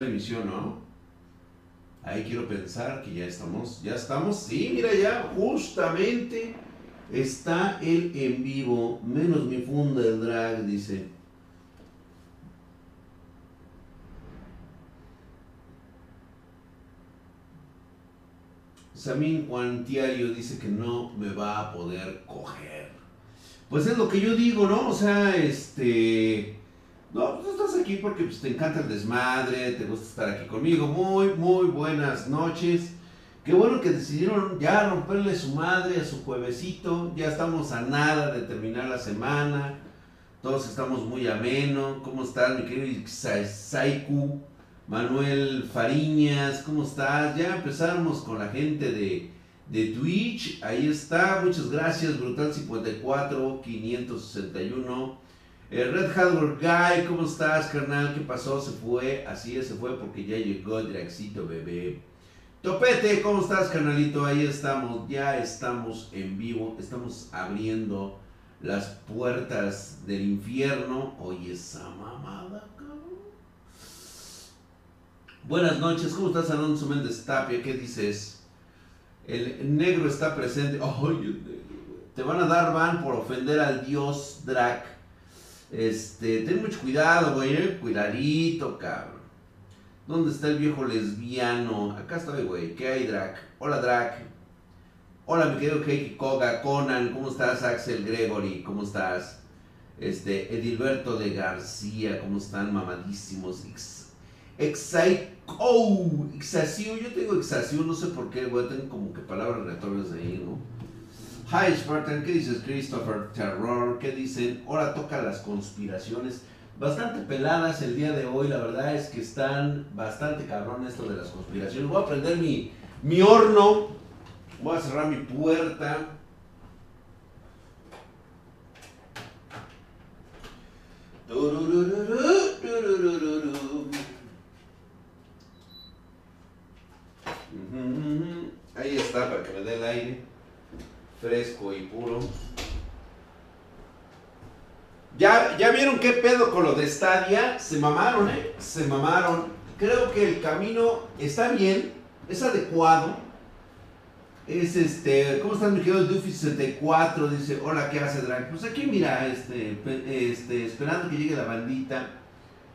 emisión, ¿no? Ahí quiero pensar que ya estamos, ya estamos, sí, mira ya, justamente está el en vivo, menos mi funda el drag, dice. Samín Cuantiario dice que no me va a poder coger. Pues es lo que yo digo, ¿no? O sea, este no, pues estás aquí porque pues, te encanta el desmadre, te gusta estar aquí conmigo. Muy, muy buenas noches. Qué bueno que decidieron ya romperle su madre a su juevesito. Ya estamos a nada de terminar la semana. Todos estamos muy ameno. ¿Cómo estás, mi querido Saiku? Manuel Fariñas, ¿cómo estás? Ya empezamos con la gente de, de Twitch. Ahí está. Muchas gracias. Brutal 54, 561. El Red Hardware Guy, ¿cómo estás, carnal? ¿Qué pasó? Se fue, así es, se fue porque ya llegó Draxito bebé. Topete, ¿cómo estás, carnalito? Ahí estamos, ya estamos en vivo, estamos abriendo las puertas del infierno. Oye, esa mamada, cabrón. Buenas noches, ¿cómo estás, Alonso Méndez Tapia? ¿Qué dices? El negro está presente. Oye, te van a dar van por ofender al dios Drac. Este, ten mucho cuidado, güey, eh. Cuidadito, cabrón. ¿Dónde está el viejo lesbiano? Acá estoy, güey. ¿Qué hay, Drac? Hola, Drac. Hola, mi querido Keiki Koga, Conan. ¿Cómo estás, Axel Gregory? ¿Cómo estás? Este, Edilberto de García. ¿Cómo están? Mamadísimos. Oh, Yo tengo Exacio, no sé por qué, güey. Tengo como que palabras retorias ahí, ¿no? Hi Spartan, ¿qué dices Christopher Terror? ¿Qué dicen? Ahora toca las conspiraciones. Bastante peladas el día de hoy, la verdad es que están bastante cabrón esto de las conspiraciones. Voy a prender mi, mi horno, voy a cerrar mi puerta. Ahí está, para que me dé el aire fresco y puro. ¿Ya, ya vieron qué pedo con lo de Stadia? Se mamaron, ¿eh? Se mamaron. Creo que el camino está bien, es adecuado. Es este, ¿cómo estás mi querido Duffy 64? Dice, hola, ¿qué hace Drag? Pues aquí mira, este, este, esperando que llegue la bandita.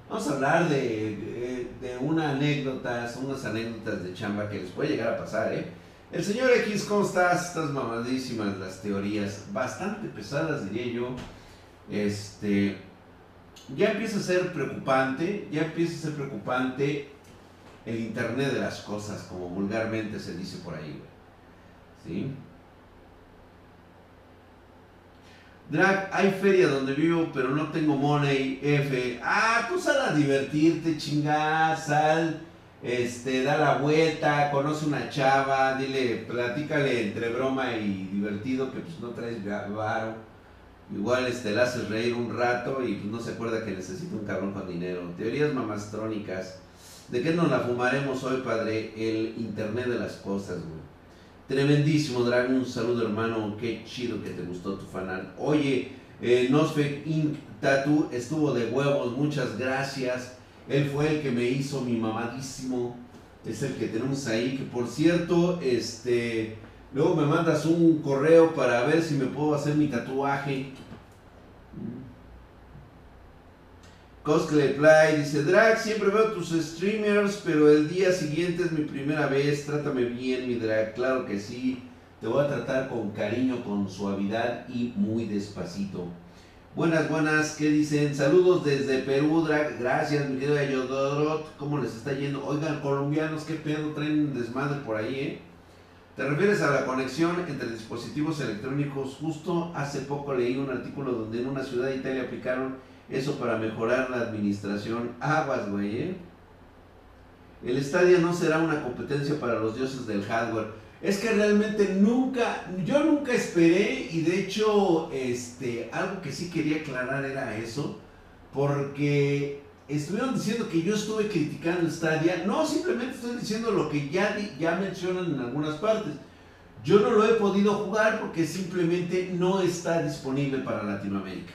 Vamos a hablar de, de, de unas anécdotas, unas anécdotas de chamba que les puede llegar a pasar, ¿eh? El señor X, ¿cómo estás? Estás mamadísimas las teorías, bastante pesadas diría yo. Este, ya empieza a ser preocupante, ya empieza a ser preocupante el Internet de las cosas, como vulgarmente se dice por ahí. ¿Sí? Drag, hay feria donde vivo, pero no tengo money, F. Ah, tú sal a divertirte, chingada, sal este, da la vuelta, conoce una chava, dile, platícale entre broma y divertido que pues no traes varo. Igual este, le haces reír un rato y pues no se acuerda que necesita un cabrón con dinero. Teorías mamastrónicas. ¿De qué nos la fumaremos hoy, padre? El internet de las cosas, güey. Tremendísimo, Dragon. Un saludo, hermano. Qué chido que te gustó tu fanal. Oye, eh, Nosfek Inc. Tattoo estuvo de huevos. Muchas gracias. Él fue el que me hizo mi mamadísimo. Es el que tenemos ahí. Que por cierto, este. Luego me mandas un correo para ver si me puedo hacer mi tatuaje. Cosplay Play dice, Drag, siempre veo tus streamers, pero el día siguiente es mi primera vez, trátame bien, mi Drag, claro que sí, te voy a tratar con cariño, con suavidad y muy despacito. Buenas, buenas, ¿qué dicen? Saludos desde Perú, gracias mi querido Ayodorot, ¿cómo les está yendo? Oigan, colombianos, ¿qué pedo traen desmadre por ahí, eh? ¿Te refieres a la conexión entre dispositivos electrónicos? Justo hace poco leí un artículo donde en una ciudad de Italia aplicaron eso para mejorar la administración. Aguas, güey, ¿eh? El Stadia no será una competencia para los dioses del hardware es que realmente nunca, yo nunca esperé y de hecho, este, algo que sí quería aclarar era eso, porque estuvieron diciendo que yo estuve criticando Stadia, no, simplemente estoy diciendo lo que ya, ya mencionan en algunas partes. Yo no lo he podido jugar porque simplemente no está disponible para Latinoamérica.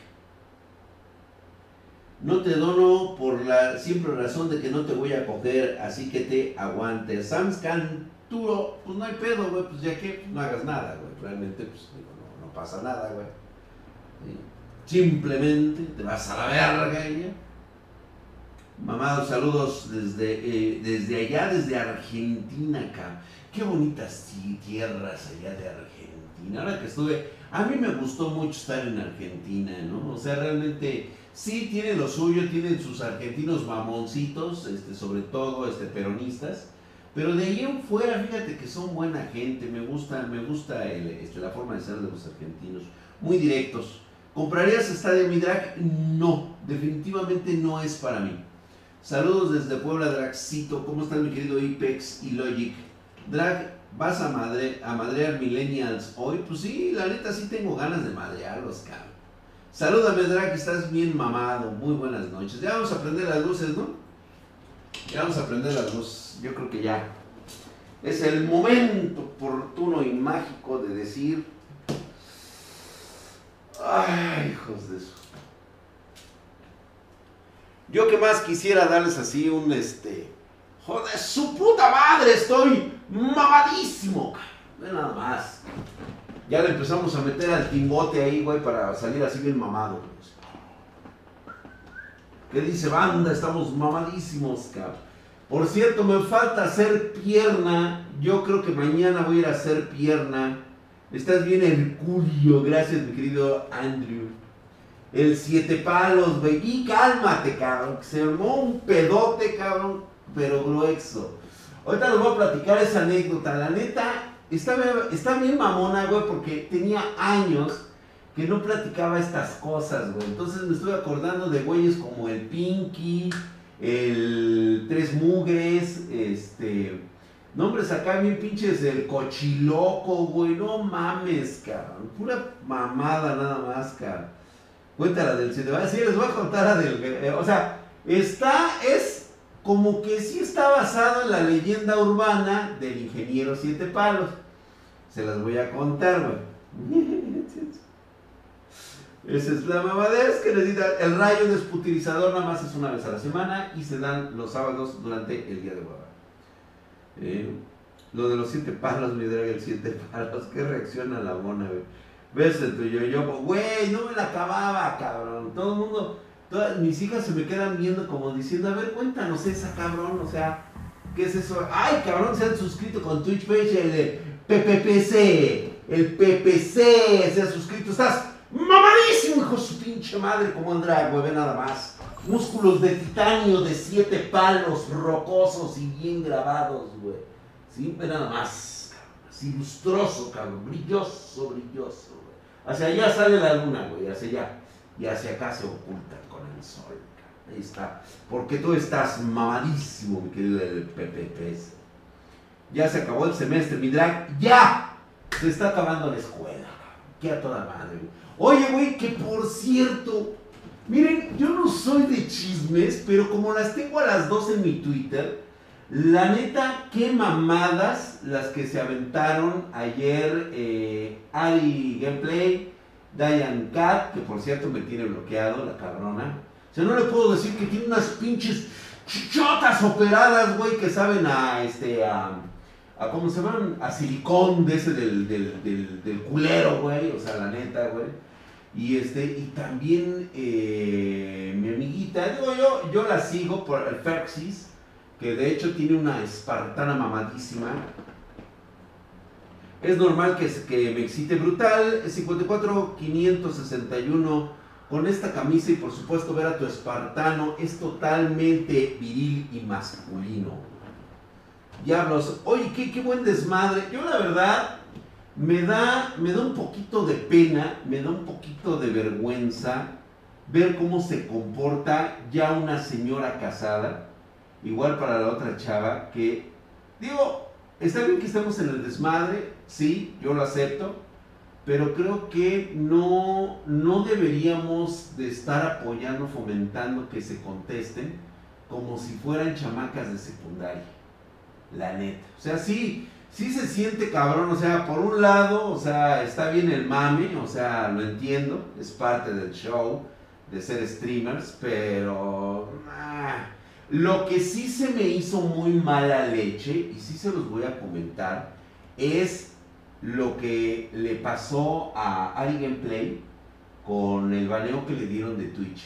No te dono por la simple razón de que no te voy a coger, así que te aguantes. Sam's Canturo, pues no hay pedo, güey, pues ya que no hagas nada, güey. Realmente, pues no, no, pasa nada, güey. Simplemente te vas a la verga y ya. Mamá, saludos desde, eh, desde allá, desde Argentina, acá. Qué bonitas tierras allá de Argentina. Ahora que estuve, a mí me gustó mucho estar en Argentina, ¿no? O sea, realmente sí tiene lo suyo, tienen sus argentinos mamoncitos, este, sobre todo este, peronistas. Pero de ahí en fuera, fíjate que son buena gente, me gusta, me gusta este, la forma de ser de los argentinos, muy directos. ¿Comprarías Estadio Midrag? No, definitivamente no es para mí. Saludos desde Puebla, Draxito. ¿Cómo están mi querido Ipex y Logic? Drag, ¿vas a, madre, a madrear millennials hoy? Pues sí, la neta sí tengo ganas de madrearlos, cabrón. Salúdame, Drag, estás bien mamado. Muy buenas noches. Ya vamos a prender las luces, ¿no? Ya vamos a prender las luces. Yo creo que ya. Es el momento oportuno y mágico de decir. Ay, hijos de eso. Yo que más quisiera darles así un este. Joder, su puta madre, estoy mamadísimo. Ve nada más. Ya le empezamos a meter al tingote ahí, güey, para salir así bien mamado. ¿Qué dice banda? Estamos mamadísimos, cabrón. Por cierto, me falta hacer pierna. Yo creo que mañana voy a ir a hacer pierna. Estás bien Herculio. Gracias, mi querido Andrew. El siete palos, güey. Y cálmate, cabrón. Se armó un pedote, cabrón, pero grueso. Ahorita les voy a platicar esa anécdota. La neta, está, está bien mamona, güey, porque tenía años que no platicaba estas cosas, güey. Entonces me estoy acordando de güeyes como el Pinky, el Tres Mugres, este. Nombres acá bien pinches, el cochiloco, güey. No mames, cabrón. Pura mamada nada más, cabrón. Cuéntala del siete Sí, les voy a contar la del. Eh, o sea, está, es como que sí está basado en la leyenda urbana del ingeniero Siete Palos. Se las voy a contar, güey. Esa es la mamadez que necesita. El rayo desputilizador nada más es una vez a la semana y se dan los sábados durante el día de hueva. Eh, lo de los siete palos, mi drag, el siete palos. Qué reacción a la mona, güey. Ves entre yo, yo, güey, no me la acababa, cabrón. Todo el mundo, todas mis hijas se me quedan viendo como diciendo, a ver, cuéntanos esa, cabrón. O sea, ¿qué es eso? Ay, cabrón, se han suscrito con Twitch Page, el PPPC. El PPC se ha suscrito. Estás mamadísimo, hijo su pinche madre, como drag, güey, ve nada más. Músculos de titanio de siete palos, rocosos y bien grabados, güey. Sí, ve nada más. Así lustroso, cabrón, brilloso, brilloso. Hacia allá sale la luna, güey, hacia allá. Y hacia acá se oculta con el sol. Ahí está. Porque tú estás mamadísimo, mi querido el. Ya se acabó el semestre, mi drag. ¡Ya! Se está acabando la escuela. Qué a toda madre, Oye, güey, que por cierto, miren, yo no soy de chismes, pero como las tengo a las dos en mi Twitter, la neta, qué mamadas las que se aventaron ayer eh, Ari Gameplay, Diane Cat, que por cierto me tiene bloqueado, la cabrona. O sea, no le puedo decir que tiene unas pinches chichotas operadas, güey, que saben a este, a, a ¿cómo se llaman? A silicón de ese del, del, del, culero, güey, o sea, la neta, güey. Y este, y también eh, mi amiguita, digo yo, yo la sigo por el Ferxis que de hecho tiene una espartana mamadísima. Es normal que, que me excite brutal. 54-561 con esta camisa y por supuesto ver a tu espartano es totalmente viril y masculino. Diablos, oye, qué, qué buen desmadre. Yo la verdad me da, me da un poquito de pena, me da un poquito de vergüenza ver cómo se comporta ya una señora casada igual para la otra chava, que digo, está bien que estemos en el desmadre, sí, yo lo acepto, pero creo que no, no deberíamos de estar apoyando, fomentando que se contesten como si fueran chamacas de secundaria, la neta. O sea, sí, sí se siente cabrón, o sea, por un lado, o sea, está bien el mame, o sea, lo entiendo, es parte del show, de ser streamers, pero ah, lo que sí se me hizo muy mala leche, y sí se los voy a comentar, es lo que le pasó a Ari Gameplay con el baneo que le dieron de Twitch.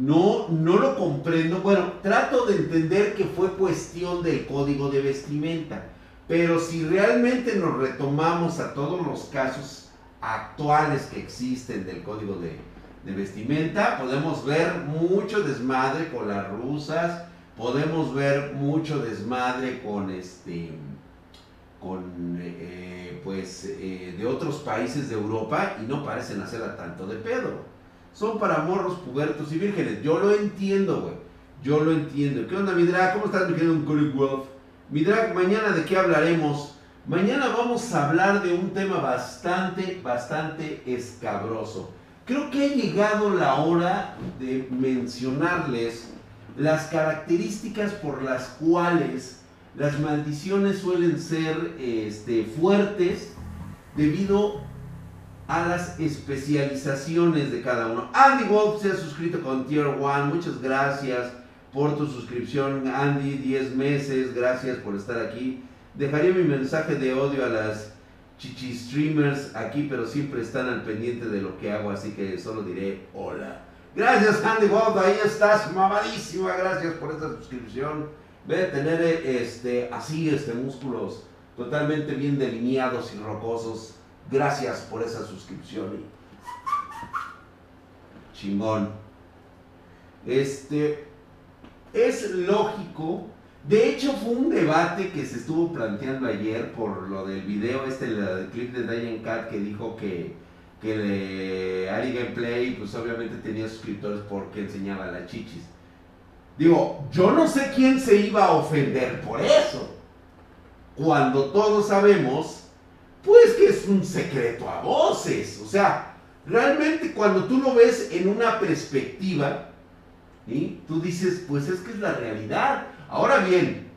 No, no lo comprendo. Bueno, trato de entender que fue cuestión del código de vestimenta. Pero si realmente nos retomamos a todos los casos actuales que existen del código de, de vestimenta, podemos ver mucho desmadre con las rusas, podemos ver mucho desmadre con este con eh, pues eh, de otros países de Europa y no parecen hacerla tanto de pedo. Son para morros, pubertos y vírgenes. Yo lo entiendo, güey. Yo lo entiendo. ¿Qué onda, Midra? ¿Cómo estás, mi querido Wolf? Midra, mañana de qué hablaremos? Mañana vamos a hablar de un tema bastante, bastante escabroso. Creo que ha llegado la hora de mencionarles las características por las cuales las maldiciones suelen ser este, fuertes debido a las especializaciones de cada uno. Andy Wolf se ha suscrito con Tier 1, muchas gracias por tu suscripción, Andy, 10 meses, gracias por estar aquí. Dejaría mi mensaje de odio a las chichi streamers aquí, pero siempre están al pendiente de lo que hago, así que solo diré hola. Gracias, Andy Wolf, ahí estás, mamadísima, gracias por esta suscripción. Ve a tener este, así este, músculos totalmente bien delineados y rocosos. Gracias por esa suscripción. Chingón. Este, es lógico de hecho, fue un debate que se estuvo planteando ayer por lo del video, este, el, clip de Diane Cat que dijo que, que le, Ari Gameplay, pues obviamente tenía suscriptores porque enseñaba las chichis. Digo, yo no sé quién se iba a ofender por eso. Cuando todos sabemos, pues que es un secreto a voces. O sea, realmente cuando tú lo ves en una perspectiva, tú dices, pues es que es la realidad. Ahora bien,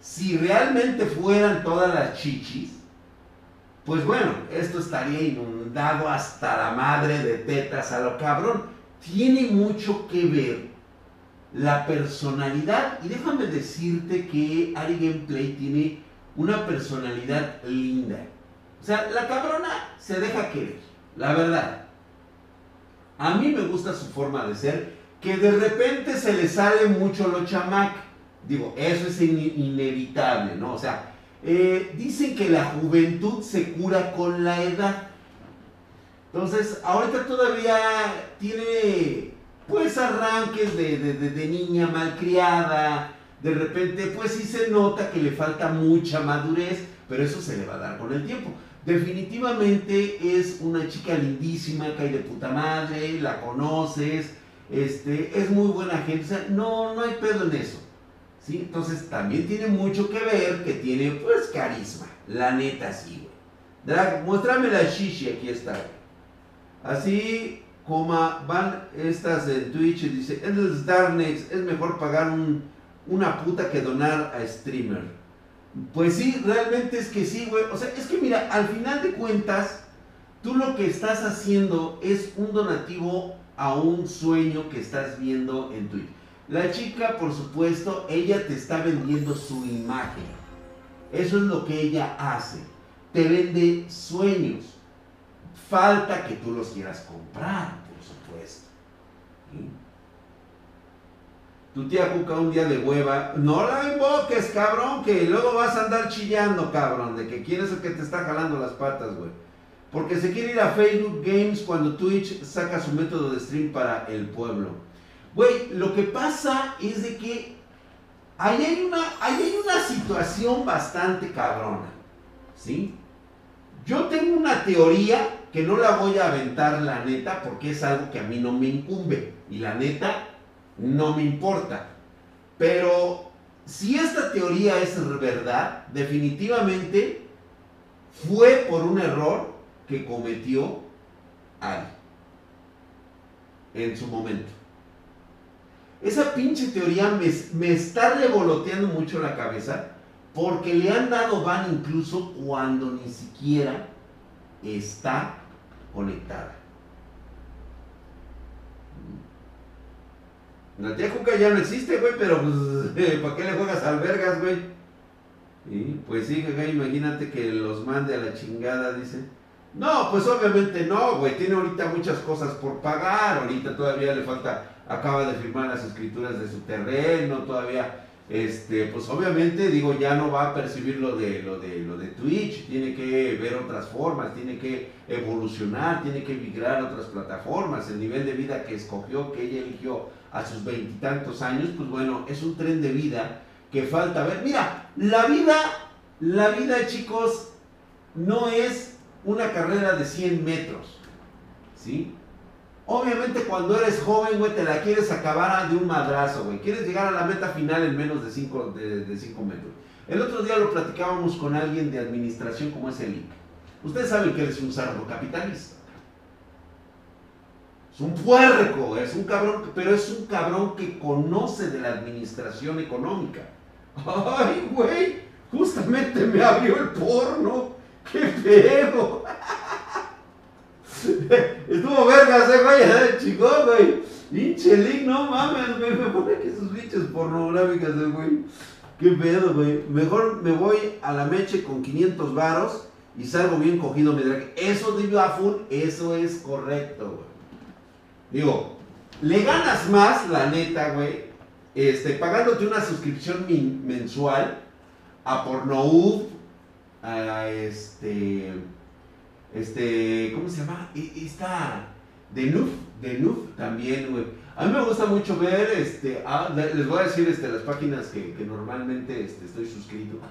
si realmente fueran todas las chichis, pues bueno, esto estaría inundado hasta la madre de tetas a lo cabrón. Tiene mucho que ver la personalidad. Y déjame decirte que Ari Gameplay tiene una personalidad linda. O sea, la cabrona se deja querer, la verdad. A mí me gusta su forma de ser, que de repente se le sale mucho lo chamac. Digo, eso es inevitable, ¿no? O sea, eh, dicen que la juventud se cura con la edad. Entonces, ahorita todavía tiene, pues, arranques de, de niña malcriada. De repente, pues sí se nota que le falta mucha madurez, pero eso se le va a dar con el tiempo. Definitivamente es una chica lindísima, cae de puta madre, la conoces, este, es muy buena gente. O sea, no, no hay pedo en eso. ¿sí? Entonces también tiene mucho que ver que tiene pues carisma. La neta sí, güey. Drag, muéstrame la shishi, aquí está. Así como van estas en Twitch y dice, Endless Darkness es mejor pagar una puta que donar a streamer. Pues sí, realmente es que sí, güey. O sea, es que mira, al final de cuentas, tú lo que estás haciendo es un donativo a un sueño que estás viendo en Twitch. La chica, por supuesto, ella te está vendiendo su imagen. Eso es lo que ella hace. Te vende sueños. Falta que tú los quieras comprar, por supuesto. Tu tía Cuca un día de hueva, no la invoques, cabrón, que luego vas a andar chillando, cabrón, de que quieres el que te está jalando las patas, güey. Porque se quiere ir a Facebook Games cuando Twitch saca su método de stream para el pueblo. Güey, lo que pasa es de que ahí hay una, hay una situación bastante cabrona. ¿Sí? Yo tengo una teoría que no la voy a aventar la neta porque es algo que a mí no me incumbe. Y la neta no me importa. Pero si esta teoría es verdad, definitivamente fue por un error que cometió Ari en su momento. Esa pinche teoría me, está revoloteando mucho la cabeza porque le han dado van incluso cuando ni siquiera está conectada. La tía Cuca ya no existe, güey, pero pues, ¿para qué le juegas albergas, güey? Pues sí, güey, imagínate que los mande a la chingada, dice. No, pues obviamente no, güey, tiene ahorita muchas cosas por pagar, ahorita todavía le falta, acaba de firmar las escrituras de su terreno, todavía este, pues obviamente digo, ya no va a percibir lo de, lo de, lo de Twitch, tiene que ver otras formas, tiene que evolucionar, tiene que migrar a otras plataformas, el nivel de vida que escogió, que ella eligió a sus veintitantos años, pues bueno, es un tren de vida que falta ver. Mira, la vida, la vida chicos, no es una carrera de 100 metros, ¿sí? Obviamente cuando eres joven, güey, te la quieres acabar de un madrazo, güey. Quieres llegar a la meta final en menos de 5 de, metros. El otro día lo platicábamos con alguien de administración como es el. Ustedes saben que él es un sardo capitalista. Es un puerco, es un cabrón, pero es un cabrón que conoce de la administración económica. Ay, güey, justamente me abrió el porno. ¡Qué pedo! Estuvo vergas, eh, güey, chico, güey. Pinche link, no mames, güey. Me pone que sus bichos pornográficas, eh, güey. Qué pedo, güey. Mejor me voy a la meche con 500 varos y salgo bien cogido, me dirá eso de full, eso es correcto, güey. Digo, le ganas más, la neta, güey, este, pagándote una suscripción mensual a Pornohub, a este este, ¿cómo se llama? Esta, de Nuf, de Nuf también, güey. A mí me gusta mucho ver, este, ah, les voy a decir este, las páginas que, normalmente este, estoy suscrito.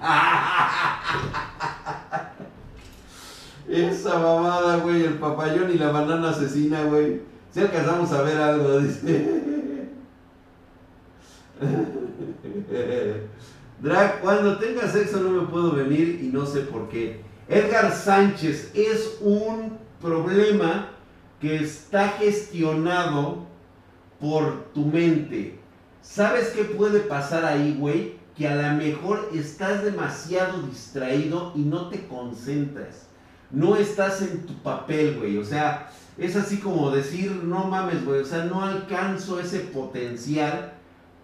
Esa mamada, güey, el papayón y la banana asesina, güey. Si alcanzamos a ver algo, dice. Drag, cuando tenga sexo no me puedo venir y no sé por qué. Edgar Sánchez es un problema que está gestionado por tu mente. ¿Sabes qué puede pasar ahí, güey? Que a lo mejor estás demasiado distraído y no te concentras. No estás en tu papel, güey. O sea, es así como decir, no mames, güey. O sea, no alcanzo ese potencial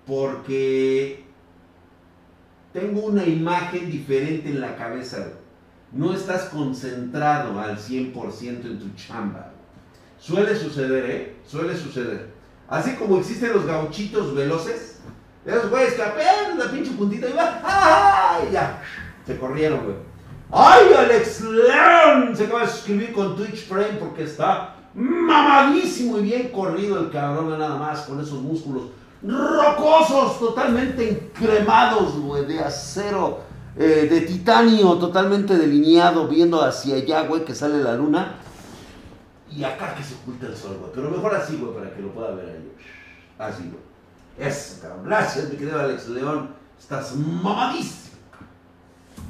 porque tengo una imagen diferente en la cabeza, no estás concentrado al 100% en tu chamba. Suele suceder, ¿eh? Suele suceder. Así como existen los gauchitos veloces, esos güeyes que la pinche puntita va, ¡ay! Ya, se corrieron, güey. ¡Ay, Alex León! Se acaba de suscribir con Twitch Frame porque está mamadísimo y bien corrido el cabrón, nada más, con esos músculos rocosos, totalmente encremados, güey, de acero eh, de titanio totalmente delineado, viendo hacia allá, güey, que sale la luna. Y acá que se oculta el sol, güey. Pero mejor así, güey, para que lo pueda ver ahí. Así, güey. Eso, cabrón. Gracias, mi querido Alex León. Estás mamadísimo.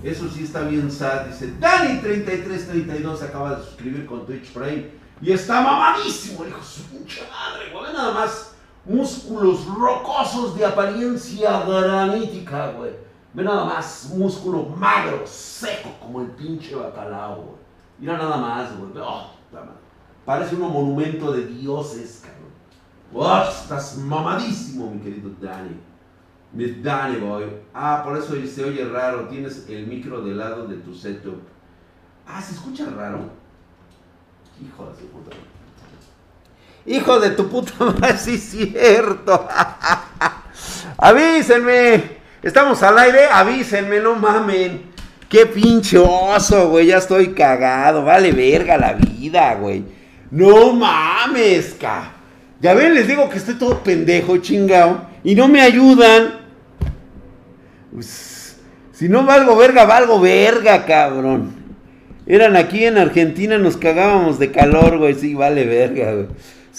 Eso sí está bien sad. Dice Dani3332 acaba de suscribir con Twitch Frame. Y está mamadísimo, hijo su pinche madre, güey. Nada más músculos rocosos de apariencia granítica, güey Ve nada más, músculo magro, seco, como el pinche bacalao, güey. Mira nada más, güey. Oh, Parece un monumento de dioses, cabrón. Oh, estás mamadísimo, mi querido Dani. Mi Dani, boy. Ah, por eso se oye raro. Tienes el micro del lado de tu setup. Ah, se escucha raro. Hijo de su puta Hijo de tu puta madre, sí cierto. Avísenme. Estamos al aire, avísenme, no mamen. Qué pinche oso, güey. Ya estoy cagado. Vale verga la vida, güey. No mames, ca. Ya ven, les digo que estoy todo pendejo, chingado. Y no me ayudan. Pues, si no valgo verga, valgo verga, cabrón. Eran aquí en Argentina, nos cagábamos de calor, güey. Sí, vale verga, güey.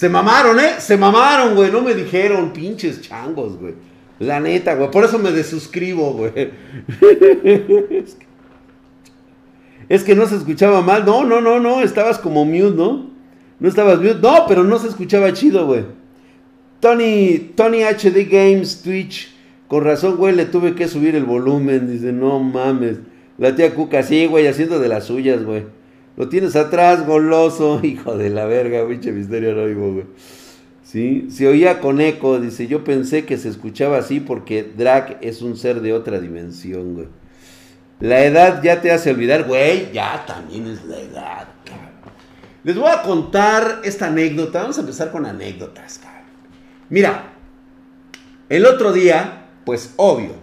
Se mamaron, ¿eh? Se mamaron, güey. No me dijeron, pinches changos, güey. La neta, güey. Por eso me desuscribo, güey. es que no se escuchaba mal. No, no, no, no. Estabas como mute, ¿no? No estabas mute. No, pero no se escuchaba chido, güey. Tony, Tony HD Games, Twitch. Con razón, güey, le tuve que subir el volumen. Dice, no mames. La tía Cuca, sí, güey, haciendo de las suyas, güey. Lo tienes atrás, goloso. Hijo de la verga, pinche misterio no güey. ¿Sí? Se oía con eco, dice, yo pensé que se escuchaba así porque Drac es un ser de otra dimensión, güey. La edad ya te hace olvidar, güey, ya también es la edad, cabrón. Les voy a contar esta anécdota, vamos a empezar con anécdotas, cabrón. Mira, el otro día, pues obvio,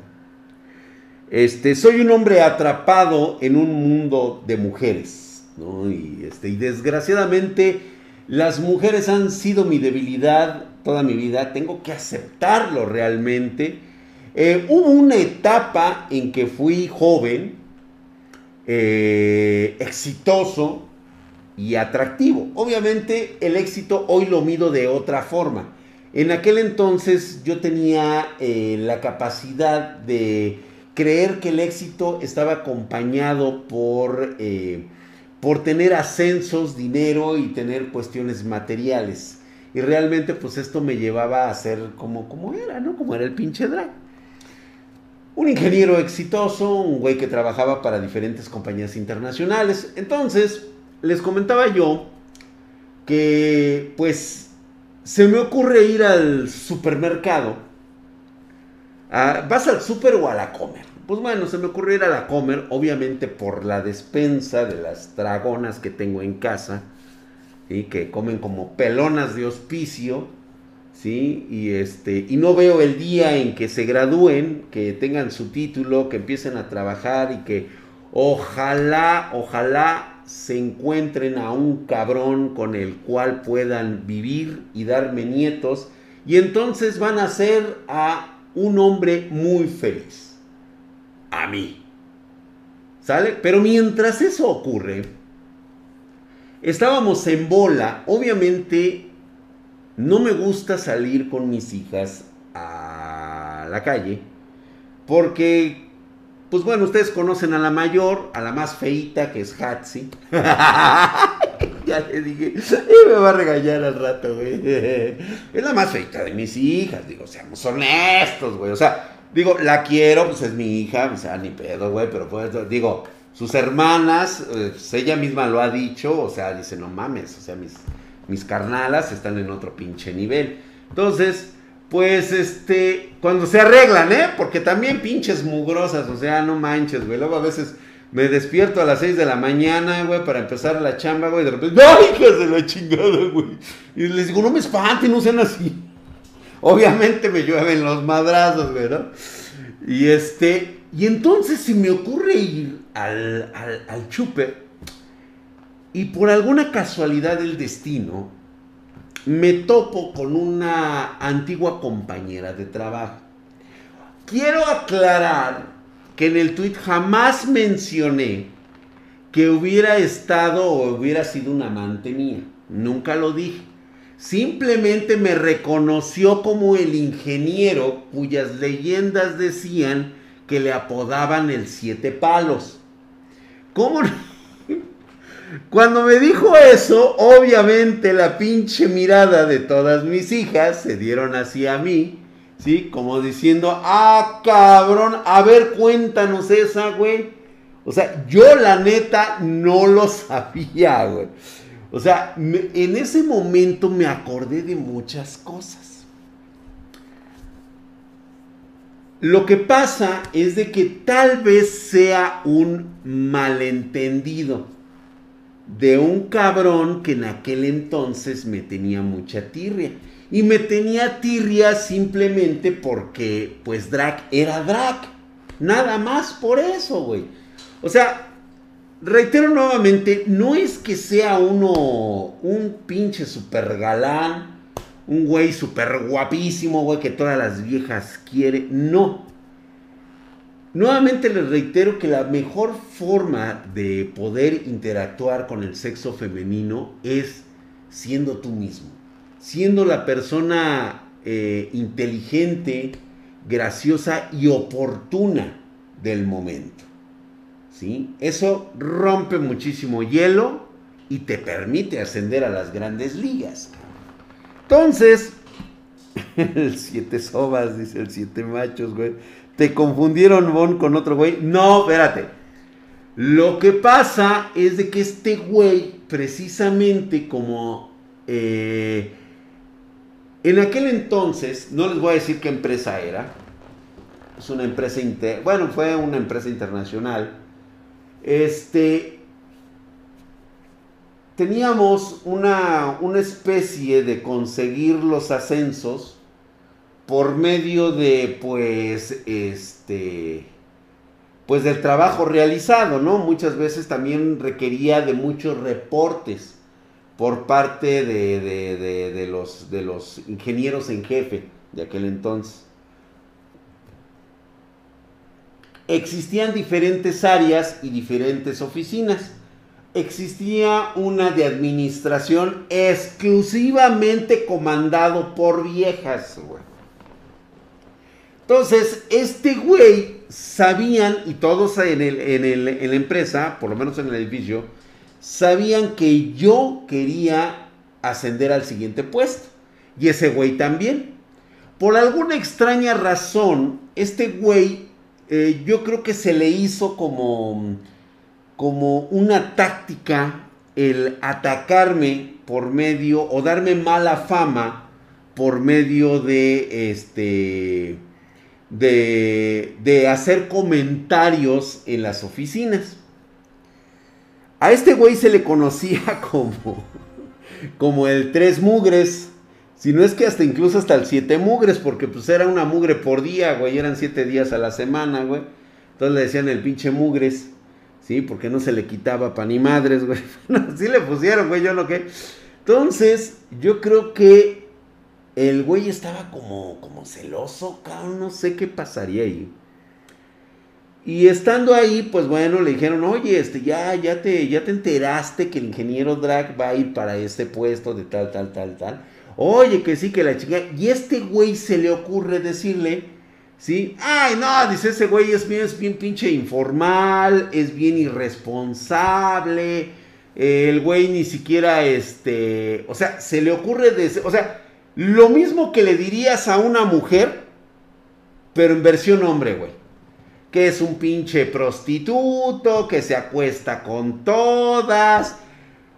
este, soy un hombre atrapado en un mundo de mujeres, ¿no? Y, este, y desgraciadamente las mujeres han sido mi debilidad toda mi vida, tengo que aceptarlo realmente. Eh, hubo una etapa en que fui joven, eh, exitoso y atractivo. Obviamente el éxito hoy lo mido de otra forma. En aquel entonces yo tenía eh, la capacidad de creer que el éxito estaba acompañado por, por tener ascensos, dinero y tener cuestiones materiales. Y realmente pues esto me llevaba a ser como, como era, ¿no? Como era el pinche drag. Un ingeniero exitoso, un güey que trabajaba para diferentes compañías internacionales. Entonces, les comentaba yo que pues se me ocurre ir al supermercado ¿Vas al súper o a la comer? Pues bueno, se me ocurrió ir a la comer, obviamente por la despensa de las dragonas que tengo en casa, y que comen como pelonas de hospicio, ¿sí? Y, este, y no veo el día en que se gradúen, que tengan su título, que empiecen a trabajar y que ojalá, ojalá se encuentren a un cabrón con el cual puedan vivir y darme nietos, y entonces van a ser a un hombre muy feliz. A mí. ¿Sale? Pero mientras eso ocurre, estábamos en bola. Obviamente, no me gusta salir con mis hijas a la calle. Porque, pues bueno, ustedes conocen a la mayor, a la más feita, que es Hatsi. ya le dije, y me va a regañar al rato, güey. Es la más feita de mis hijas, digo, seamos honestos, güey. O sea, digo, la quiero, pues es mi hija, o sea, ni pedo, güey, pero pues, digo, sus hermanas, pues, ella misma lo ha dicho, o sea, dice, no mames, o sea, mis, mis carnalas están en otro pinche nivel. Entonces, pues, este, cuando se arreglan, ¿eh? Porque también pinches mugrosas, o sea, no manches, güey. Luego a veces me despierto a las 6 de la mañana, güey, para empezar la chamba, güey. De repente, ¡ay, hijas de la chingada, güey! Y les digo, no me espanten, no sean así. Obviamente me llueven los madrazos, güey, ¿no? Y este, y entonces se me ocurre ir al, al, al chupe. Y por alguna casualidad del destino, me topo con una antigua compañera de trabajo. Quiero aclarar que en el tweet jamás mencioné que hubiera estado o hubiera sido un amante mía. Nunca lo dije. Simplemente me reconoció como el ingeniero cuyas leyendas decían que le apodaban el siete palos. ¿Cómo? Cuando me dijo eso, obviamente la pinche mirada de todas mis hijas se dieron hacia mí ¿sí? Como diciendo, ah, cabrón, a ver, cuéntanos esa, güey. O sea, yo la neta no lo sabía, güey. O sea, en ese momento me acordé de muchas cosas. Lo que pasa es de que tal vez sea un malentendido de un cabrón que en aquel entonces me tenía mucha tirria. Y me tenía tirria simplemente porque, pues, Drac era Drac. Nada más por eso, güey. O sea, reitero nuevamente, no es que sea uno un pinche super galán, un güey super guapísimo, güey, que todas las viejas quiere. No. Nuevamente les reitero que la mejor forma de poder interactuar con el sexo femenino es siendo tú mismo siendo la persona eh, inteligente, graciosa y oportuna del momento. ¿Sí? Eso rompe muchísimo hielo y te permite ascender a las grandes ligas. Entonces, el siete sobas, dice el siete machos, güey. Te confundieron con otro güey. No, espérate. Lo que pasa es de que este güey, precisamente como eh, En aquel entonces, no les voy a decir qué empresa era, es una empresa, inter, bueno, fue una empresa internacional, este, teníamos una, una especie de conseguir los ascensos por medio de, pues, este, pues del trabajo realizado, ¿no? Muchas veces también requería de muchos reportes por parte de, los, de los ingenieros en jefe de aquel entonces. Existían diferentes áreas y diferentes oficinas. Existía una de administración exclusivamente comandado por viejas, güey. Entonces, este güey sabían, y todos en, el, en, la empresa, por lo menos en el edificio, sabían que yo quería ascender al siguiente puesto. Y ese güey también. Por alguna extraña razón, este güey, eh, yo creo que se le hizo como, como una táctica el atacarme por medio o darme mala fama por medio de este de, hacer comentarios en las oficinas. A este güey se le conocía como, como el tres mugres. Si no es que hasta incluso hasta el siete mugres, porque pues era una mugre por día, güey. Eran siete días a la semana, güey. Entonces le decían el pinche mugres. Sí, porque no se le quitaba pan ni madres, güey. Así le pusieron, güey, yo lo que. Entonces, yo creo que el güey estaba como, como celoso, cabrón, no sé qué pasaría ahí. Y estando ahí, pues bueno, le dijeron, oye, este, ya, ya te, ya te enteraste que el ingeniero Drag va a ir para este puesto de tal, tal, tal, tal. Oye, que sí, que la chica. Y este güey se le ocurre decirle, ¿sí? Ay, no, dice ese güey es bien, es bien pinche informal, es bien irresponsable. El güey ni siquiera, este, o sea, se le ocurre decir, o sea, lo mismo que le dirías a una mujer, pero en versión hombre, güey. Que es un pinche prostituto, que se acuesta con todas.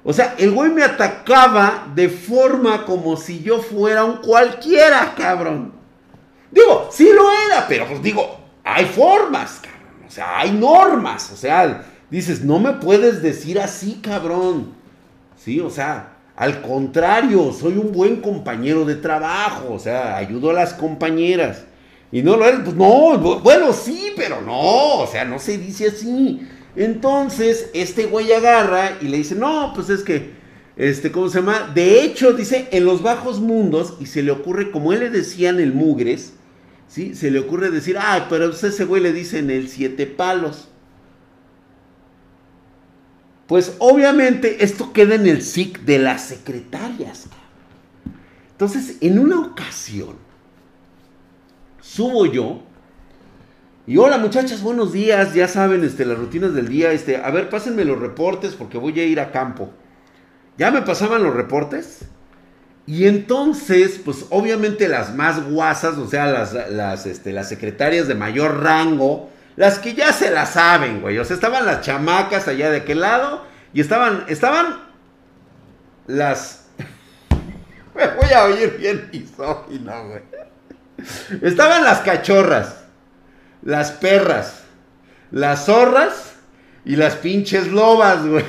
O sea, el güey me atacaba de forma como si yo fuera un cualquiera, cabrón. Digo, sí lo era, pero pues digo, hay formas, cabrón. O sea, hay normas. O sea, dices, no me puedes decir así, cabrón. Sí, o sea, al contrario, soy un buen compañero de trabajo, o sea, ayudo a las compañeras. Y no lo eres, pues no, bueno, sí, pero no, o sea, no se dice así. Entonces, este güey agarra y le dice, no, pues es que, este, ¿cómo se llama? De hecho, dice, en los bajos mundos, y se le ocurre, como él le decían el mugres, ¿sí? Se le ocurre decir, ay, pero pues ese güey le dicen el siete palos. Pues obviamente esto queda en el SIC de las secretarias. Entonces, en una ocasión, subo yo. Y hola muchachas, buenos días. Ya saben, este, las rutinas del día. Este, a ver, pásenme los reportes porque voy a ir a campo. Ya me pasaban los reportes. Y entonces, pues obviamente las más guasas, o sea, las, las, este, las secretarias de mayor rango, las que ya se la saben, güey. O sea, estaban las chamacas allá de aquel lado. Y estaban, estaban las... Me voy a oír bien misógino, güey. Estaban las cachorras, las perras, las zorras y las pinches lobas, güey.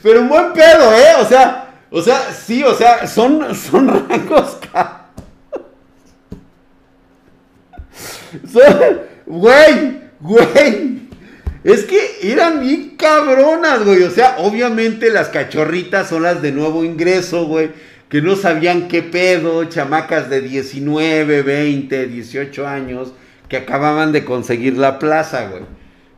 Pero un buen pedo, ¿eh? O sea, o sea, sí, o sea, son, son rangos. Güey, güey. Es que eran bien cabronas, güey. O sea, obviamente las cachorritas son las de nuevo ingreso, güey. Que no sabían qué pedo. Chamacas de 19, 20, 18 años. Que acababan de conseguir la plaza, güey.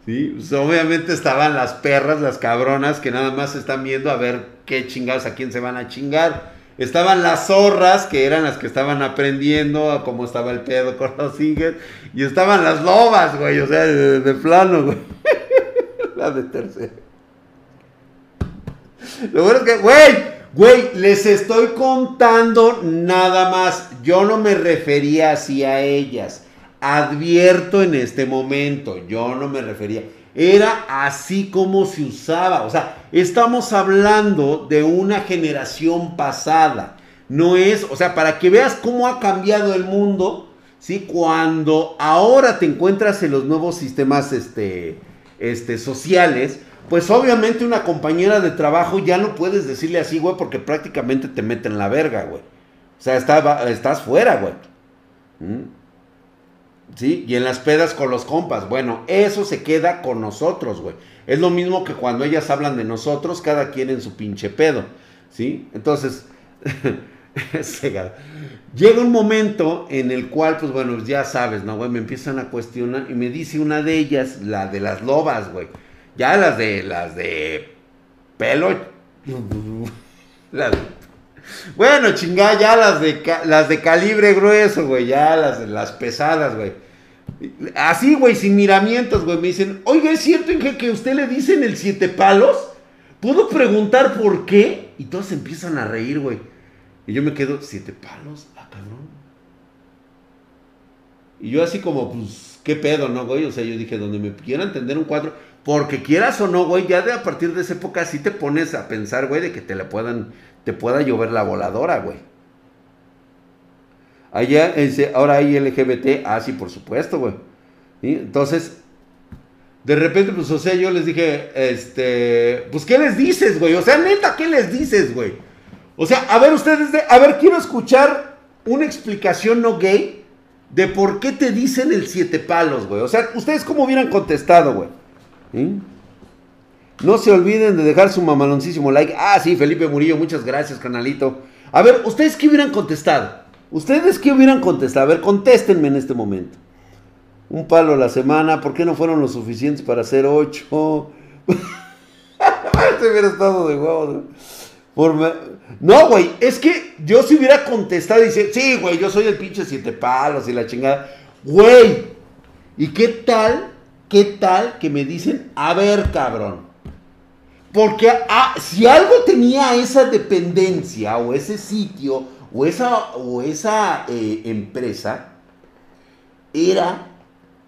¿Sí? Pues, obviamente estaban las perras, las cabronas, que nada más están viendo a ver qué chingados a quién se van a chingar. Estaban las zorras, que eran las que estaban aprendiendo a cómo estaba el pedo con los singles. Y estaban las lobas, güey, o sea, de, plano, güey. la de tercera. Lo bueno es que, güey, güey, les estoy contando nada más. Yo no me refería así a ellas. Advierto en este momento, yo no me refería. Era así como se usaba. O sea, estamos hablando de una generación pasada. No es, o sea, para que veas cómo ha cambiado el mundo, ¿sí? Cuando ahora te encuentras en los nuevos sistemas este, este, sociales, pues obviamente una compañera de trabajo ya no puedes decirle así, güey, porque prácticamente te mete en la verga, güey. O sea, estás fuera, güey. ¿Mm? ¿Sí? Y en las pedas con los compas. Bueno, eso se queda con nosotros, güey. Es lo mismo que cuando ellas hablan de nosotros, cada quien en su pinche pedo. ¿Sí? Entonces, llega un momento en el cual, pues bueno, ya sabes, ¿no, güey? Me empiezan a cuestionar y me dice una de ellas, la de las lobas, güey. Ya las de, las de pelo. bueno, chingada, ya las de, las de calibre grueso, güey. Ya las, las pesadas, güey. Así, güey, sin miramientos, güey. Me dicen, oiga, ¿es cierto en que usted le dicen el siete palos? ¿Puedo preguntar por qué? Y todos empiezan a reír, güey. Y yo me quedo, siete palos, ah, cabrón. Y yo así como, pues, ¿qué pedo, no, güey? O sea, yo dije, donde me quieran entender un cuadro, porque quieras o no, güey, ya de a partir de esa época sí te pones a pensar, güey, de que te la puedan, te pueda llover la voladora, güey. Allá, ahora hay LGBT, ah, sí, por supuesto, güey. Entonces, de repente, pues, o sea, yo les dije, este, pues, ¿qué les dices, güey? O sea, neta, ¿qué les dices, güey? O sea, a ver, ustedes, de, a ver, quiero escuchar una explicación no gay de por qué te dicen el siete palos, güey. O sea, ustedes cómo hubieran contestado, güey. No se olviden de dejar su mamaloncísimo like. Ah, sí, Felipe Murillo, muchas gracias, canalito. A ver, ¿ustedes qué hubieran contestado? ¿Ustedes qué hubieran contestado? A ver, contéstenme en este momento. Un palo a la semana, ¿por qué no fueron lo suficientes para hacer ocho? este hubiera estado de huevos. No, güey, es que yo si hubiera contestado y dice, sí, güey, yo soy el pinche siete palos y la chingada. Güey, ¿y qué tal? ¿Qué tal que me dicen, a ver, cabrón? Porque ah, si algo tenía esa dependencia o ese sitio o esa, o esa eh, empresa, era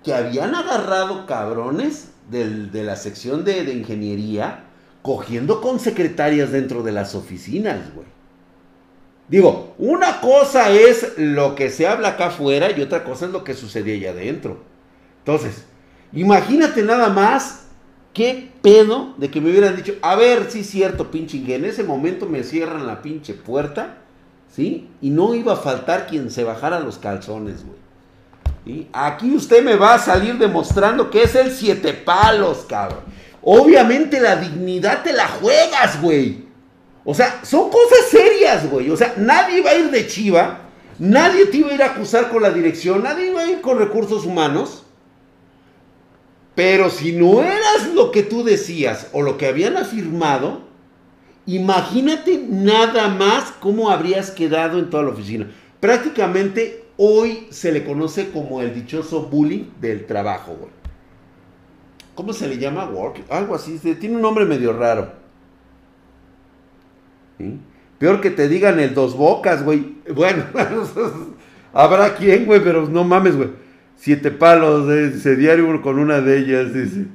que habían agarrado cabrones de la sección de, de ingeniería cogiendo con secretarias dentro de las oficinas, güey. Digo, una cosa es lo que se habla acá afuera y otra cosa es lo que sucedía allá adentro. Entonces, imagínate nada más qué pedo de que me hubieran dicho, a ver, sí cierto, pinche en ese momento me cierran la pinche puerta, ¿sí? Y no iba a faltar quien se bajara los calzones, güey. Aquí usted me va a salir demostrando que es el siete palos, cabrón. Obviamente la dignidad te la juegas, güey. O sea, son cosas serias, güey. O sea, nadie va a ir de chiva. Nadie te iba a ir a acusar con la dirección. Nadie iba a ir con recursos humanos. Pero si no eras lo que tú decías o lo que habían afirmado, imagínate nada más cómo habrías quedado en toda la oficina. Prácticamente hoy se le conoce como el dichoso bullying del trabajo, güey. ¿Cómo se le llama? Work. Algo así. Tiene un nombre medio raro. Peor que te digan el dos bocas, güey. Bueno, habrá quien, güey, pero no mames, güey. Siete palos ese diario con una de ellas, dice.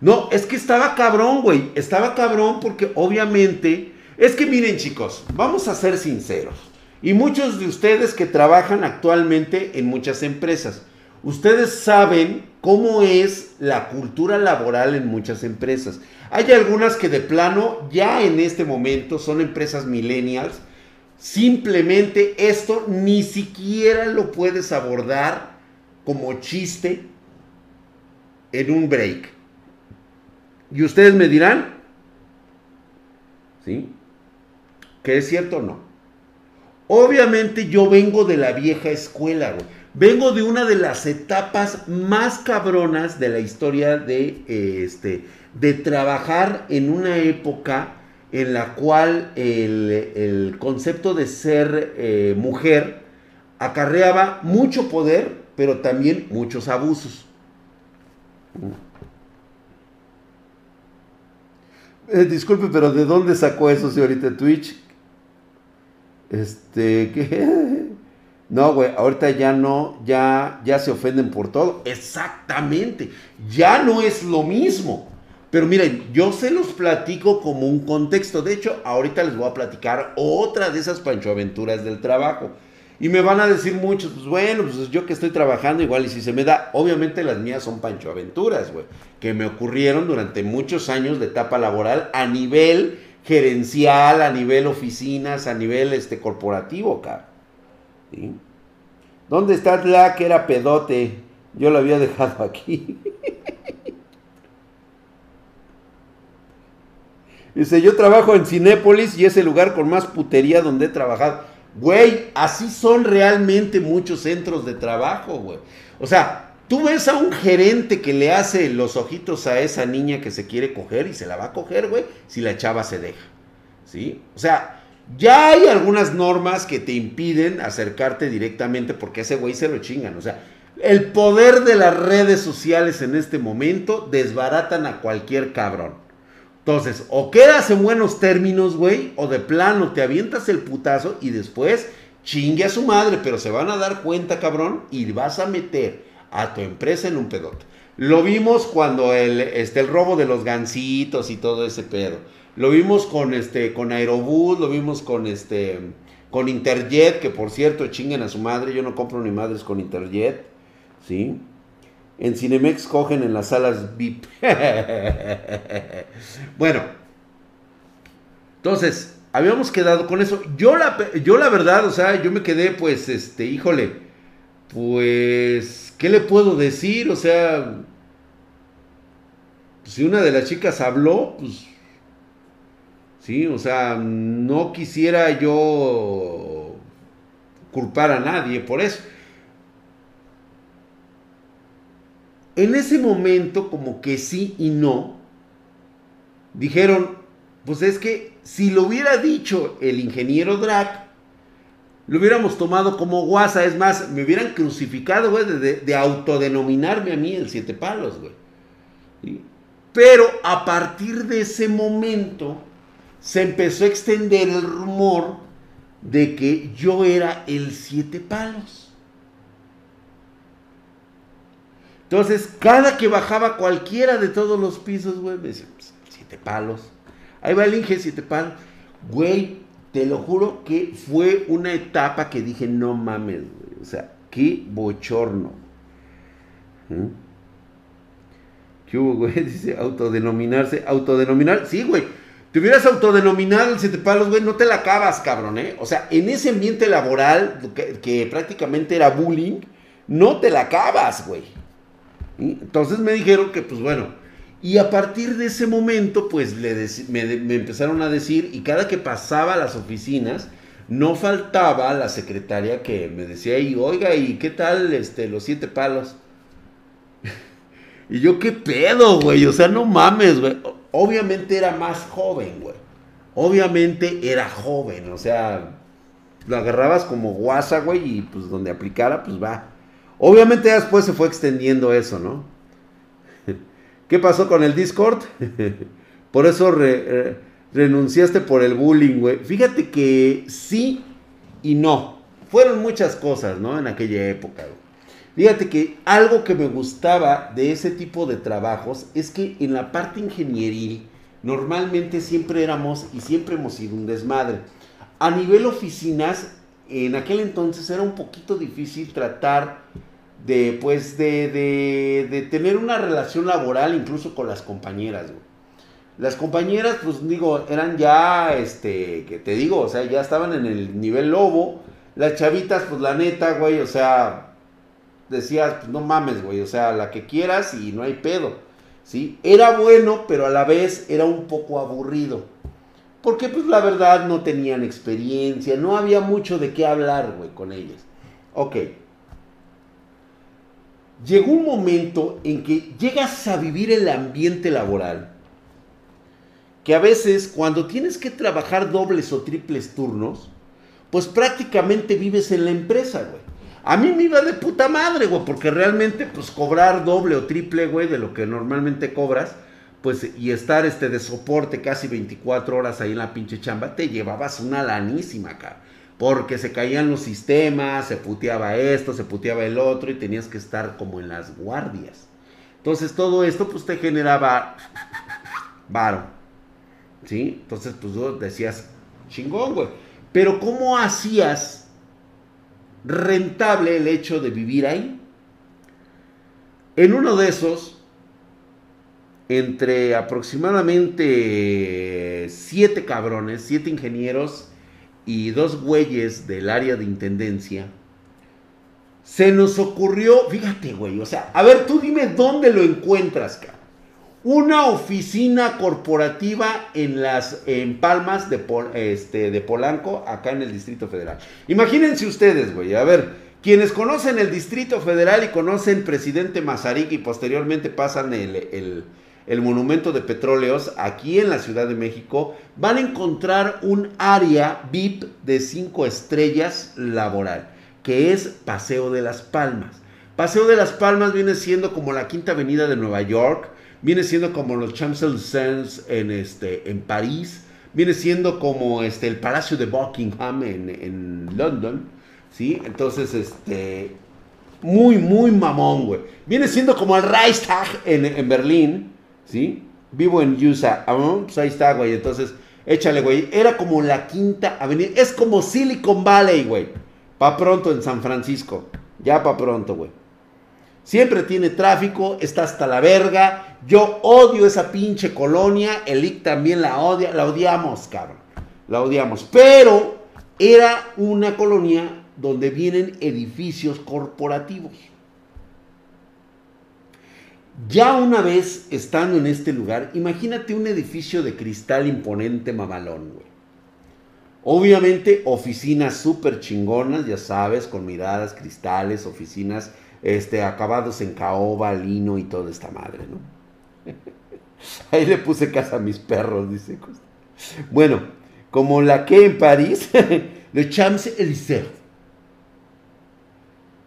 No, es que estaba cabrón, güey. Estaba cabrón porque obviamente... Es que miren chicos, vamos a ser sinceros. Y muchos de ustedes que trabajan actualmente en muchas empresas. Ustedes saben cómo es la cultura laboral en muchas empresas. Hay algunas que de plano ya en este momento son empresas millennials. Simplemente esto ni siquiera lo puedes abordar como chiste en un break. Y ustedes me dirán, ¿sí? ¿Que es cierto o no? Obviamente yo vengo de la vieja escuela. Vengo de una de las etapas más cabronas de la historia de, este, de trabajar en una época en la cual el, concepto de ser eh, mujer acarreaba mucho poder, pero también muchos abusos. Eh, disculpe, pero ¿de dónde sacó eso, señorita Twitch? Este, ¿qué? No, güey, ahorita ya no, ya, ya se ofenden por todo. Exactamente, ya no es lo mismo. Pero miren, yo se los platico como un contexto. De hecho, ahorita les voy a platicar otra de esas panchoaventuras del trabajo. Y me van a decir muchos, pues bueno, pues yo que estoy trabajando igual y si se me da, obviamente las mías son panchoaventuras, güey, que me ocurrieron durante muchos años de etapa laboral a nivel gerencial, a nivel oficinas, a nivel este corporativo, cabrón. ¿Dónde está la que era pedote? Yo lo había dejado aquí. Dice, yo trabajo en Cinépolis y es el lugar con más putería donde he trabajado. Güey, así son realmente muchos centros de trabajo, güey. O sea, tú ves a un gerente que le hace los ojitos a esa niña que se quiere coger y se la va a coger, güey, si la chava se deja. ¿Sí? O sea, ya hay algunas normas que te impiden acercarte directamente porque ese güey se lo chingan. O sea, el poder de las redes sociales en este momento desbaratan a cualquier cabrón. Entonces, o quedas en buenos términos, güey, o de plano te avientas el putazo y después chingue a su madre, pero se van a dar cuenta, cabrón, y vas a meter a tu empresa en un pedote. Lo vimos cuando el, este, el robo de los gansitos y todo ese pedo. Lo vimos con este con Aerobús, lo vimos con este con Interjet, que por cierto chinguen a su madre, yo no compro ni madres con Interjet, ¿sí? En Cinemex cogen en las salas VIP. bueno, entonces, habíamos quedado con eso. Yo la, yo la verdad, o sea, yo me quedé pues, este, híjole, pues, ¿qué le puedo decir? O sea, si una de las chicas habló, pues ¿sí? O sea, no quisiera yo culpar a nadie por eso. En ese momento, como que sí y no, dijeron, pues es que si lo hubiera dicho el ingeniero Drac, lo hubiéramos tomado como guasa. Es más, me hubieran crucificado, güey, de, autodenominarme a mí el siete palos, güey. Pero a partir de ese momento, se empezó a extender el rumor de que yo era el siete palos. Entonces, cada que bajaba cualquiera de todos los pisos, güey, me decía, pues, siete palos. Ahí va el Inge, siete palos. Güey, te lo juro que fue una etapa que dije, no mames, güey. O sea, qué bochorno. ¿Mm? ¿Qué hubo, güey? Dice autodenominarse. Autodenominar. Sí, güey. Te hubieras autodenominado el siete palos, güey, no te la acabas, cabrón, ¿eh? O sea, en ese ambiente laboral que, prácticamente era bullying, no te la acabas, güey. Entonces me dijeron que, pues bueno, y a partir de ese momento, pues le me, empezaron a decir, y cada que pasaba a las oficinas, no faltaba la secretaria que me decía, y oiga, ¿y qué tal este, los siete palos? y yo, ¿qué pedo, güey? O sea, no mames, güey obviamente era más joven, güey. Obviamente era joven, o sea, lo agarrabas como guasa, güey, y pues donde aplicara, pues va. Obviamente después se fue extendiendo eso, ¿no? ¿Qué pasó con el Discord? por eso renunciaste por el bullying, güey. Fíjate que sí y no. Fueron muchas cosas, ¿no? En aquella época. Fíjate que algo que me gustaba de ese tipo de trabajos es que en la parte ingenieril normalmente siempre éramos y siempre hemos sido un desmadre. A nivel oficinas, en aquel entonces era un poquito difícil tratar de, pues, de, de, tener una relación laboral incluso con las compañeras. Las compañeras, pues digo, eran ya, este, que te digo, o sea, ya estaban en el nivel lobo. Las chavitas, pues la neta, güey, o sea, decías, pues no mames, güey, o sea, la que quieras y no hay pedo, ¿sí? Era bueno, pero a la vez era un poco aburrido. Porque pues la verdad no tenían experiencia, no había mucho de qué hablar, güey, con ellas. Ok. Llegó un momento en que llegas a vivir el ambiente laboral, que a veces cuando tienes que trabajar dobles o triples turnos, pues prácticamente vives en la empresa, güey. A mí me iba de puta madre, güey, porque realmente, pues, cobrar doble o triple, güey, de lo que normalmente cobras, pues, y estar este de soporte casi 24 horas ahí en la pinche chamba, te llevabas una lanísima, acá. porque se caían los sistemas, se puteaba esto, se puteaba el otro y tenías que estar como en las guardias. Entonces todo esto pues te generaba varo. ¿Sí? Entonces pues tú decías, chingón, güey. Pero ¿cómo hacías rentable el hecho de vivir ahí? En uno de esos, entre aproximadamente siete cabrones, siete ingenieros y dos güeyes del área de intendencia, se nos ocurrió, fíjate, güey, o sea, a ver, tú dime dónde lo encuentras, cara. Una oficina corporativa en las en Palmas de, este, de Polanco, acá en el Distrito Federal. Imagínense ustedes, güey, a ver, quienes conocen el Distrito Federal y conocen Presidente Mazarik y posteriormente pasan el monumento de petróleos aquí en la Ciudad de México, van a encontrar un área VIP de 5 estrellas laboral, que es Paseo de las Palmas. Paseo de las Palmas viene siendo como la Quinta Avenida de Nueva York, viene siendo como los Champs-Élysées en, este, en París, viene siendo como este, el Palacio de Buckingham en, en London, ¿sí? Entonces, este, muy, muy mamón, güey. Viene siendo como el Reichstag en, en Berlín, ¿sí? Vivo en USA. Ah, pues ahí está, güey. Entonces, échale, güey. Era como la quinta avenida. Es como Silicon Valley, güey. Pa' pronto en San Francisco. Ya pa' pronto, güey. Siempre tiene tráfico, está hasta la verga. Yo odio esa pinche colonia. El IC también la odia. La odiamos, cabrón. La odiamos. Pero era una colonia donde vienen edificios corporativos. Ya una vez estando en este lugar, imagínate un edificio de cristal imponente mamalón, güey. Obviamente oficinas súper chingonas, ya sabes, con miradas, cristales, oficinas este, acabados en caoba, lino y toda esta madre, ¿no? Ahí le puse casa a mis perros, dice. Bueno, como la que en París, Le Champs-Élysées.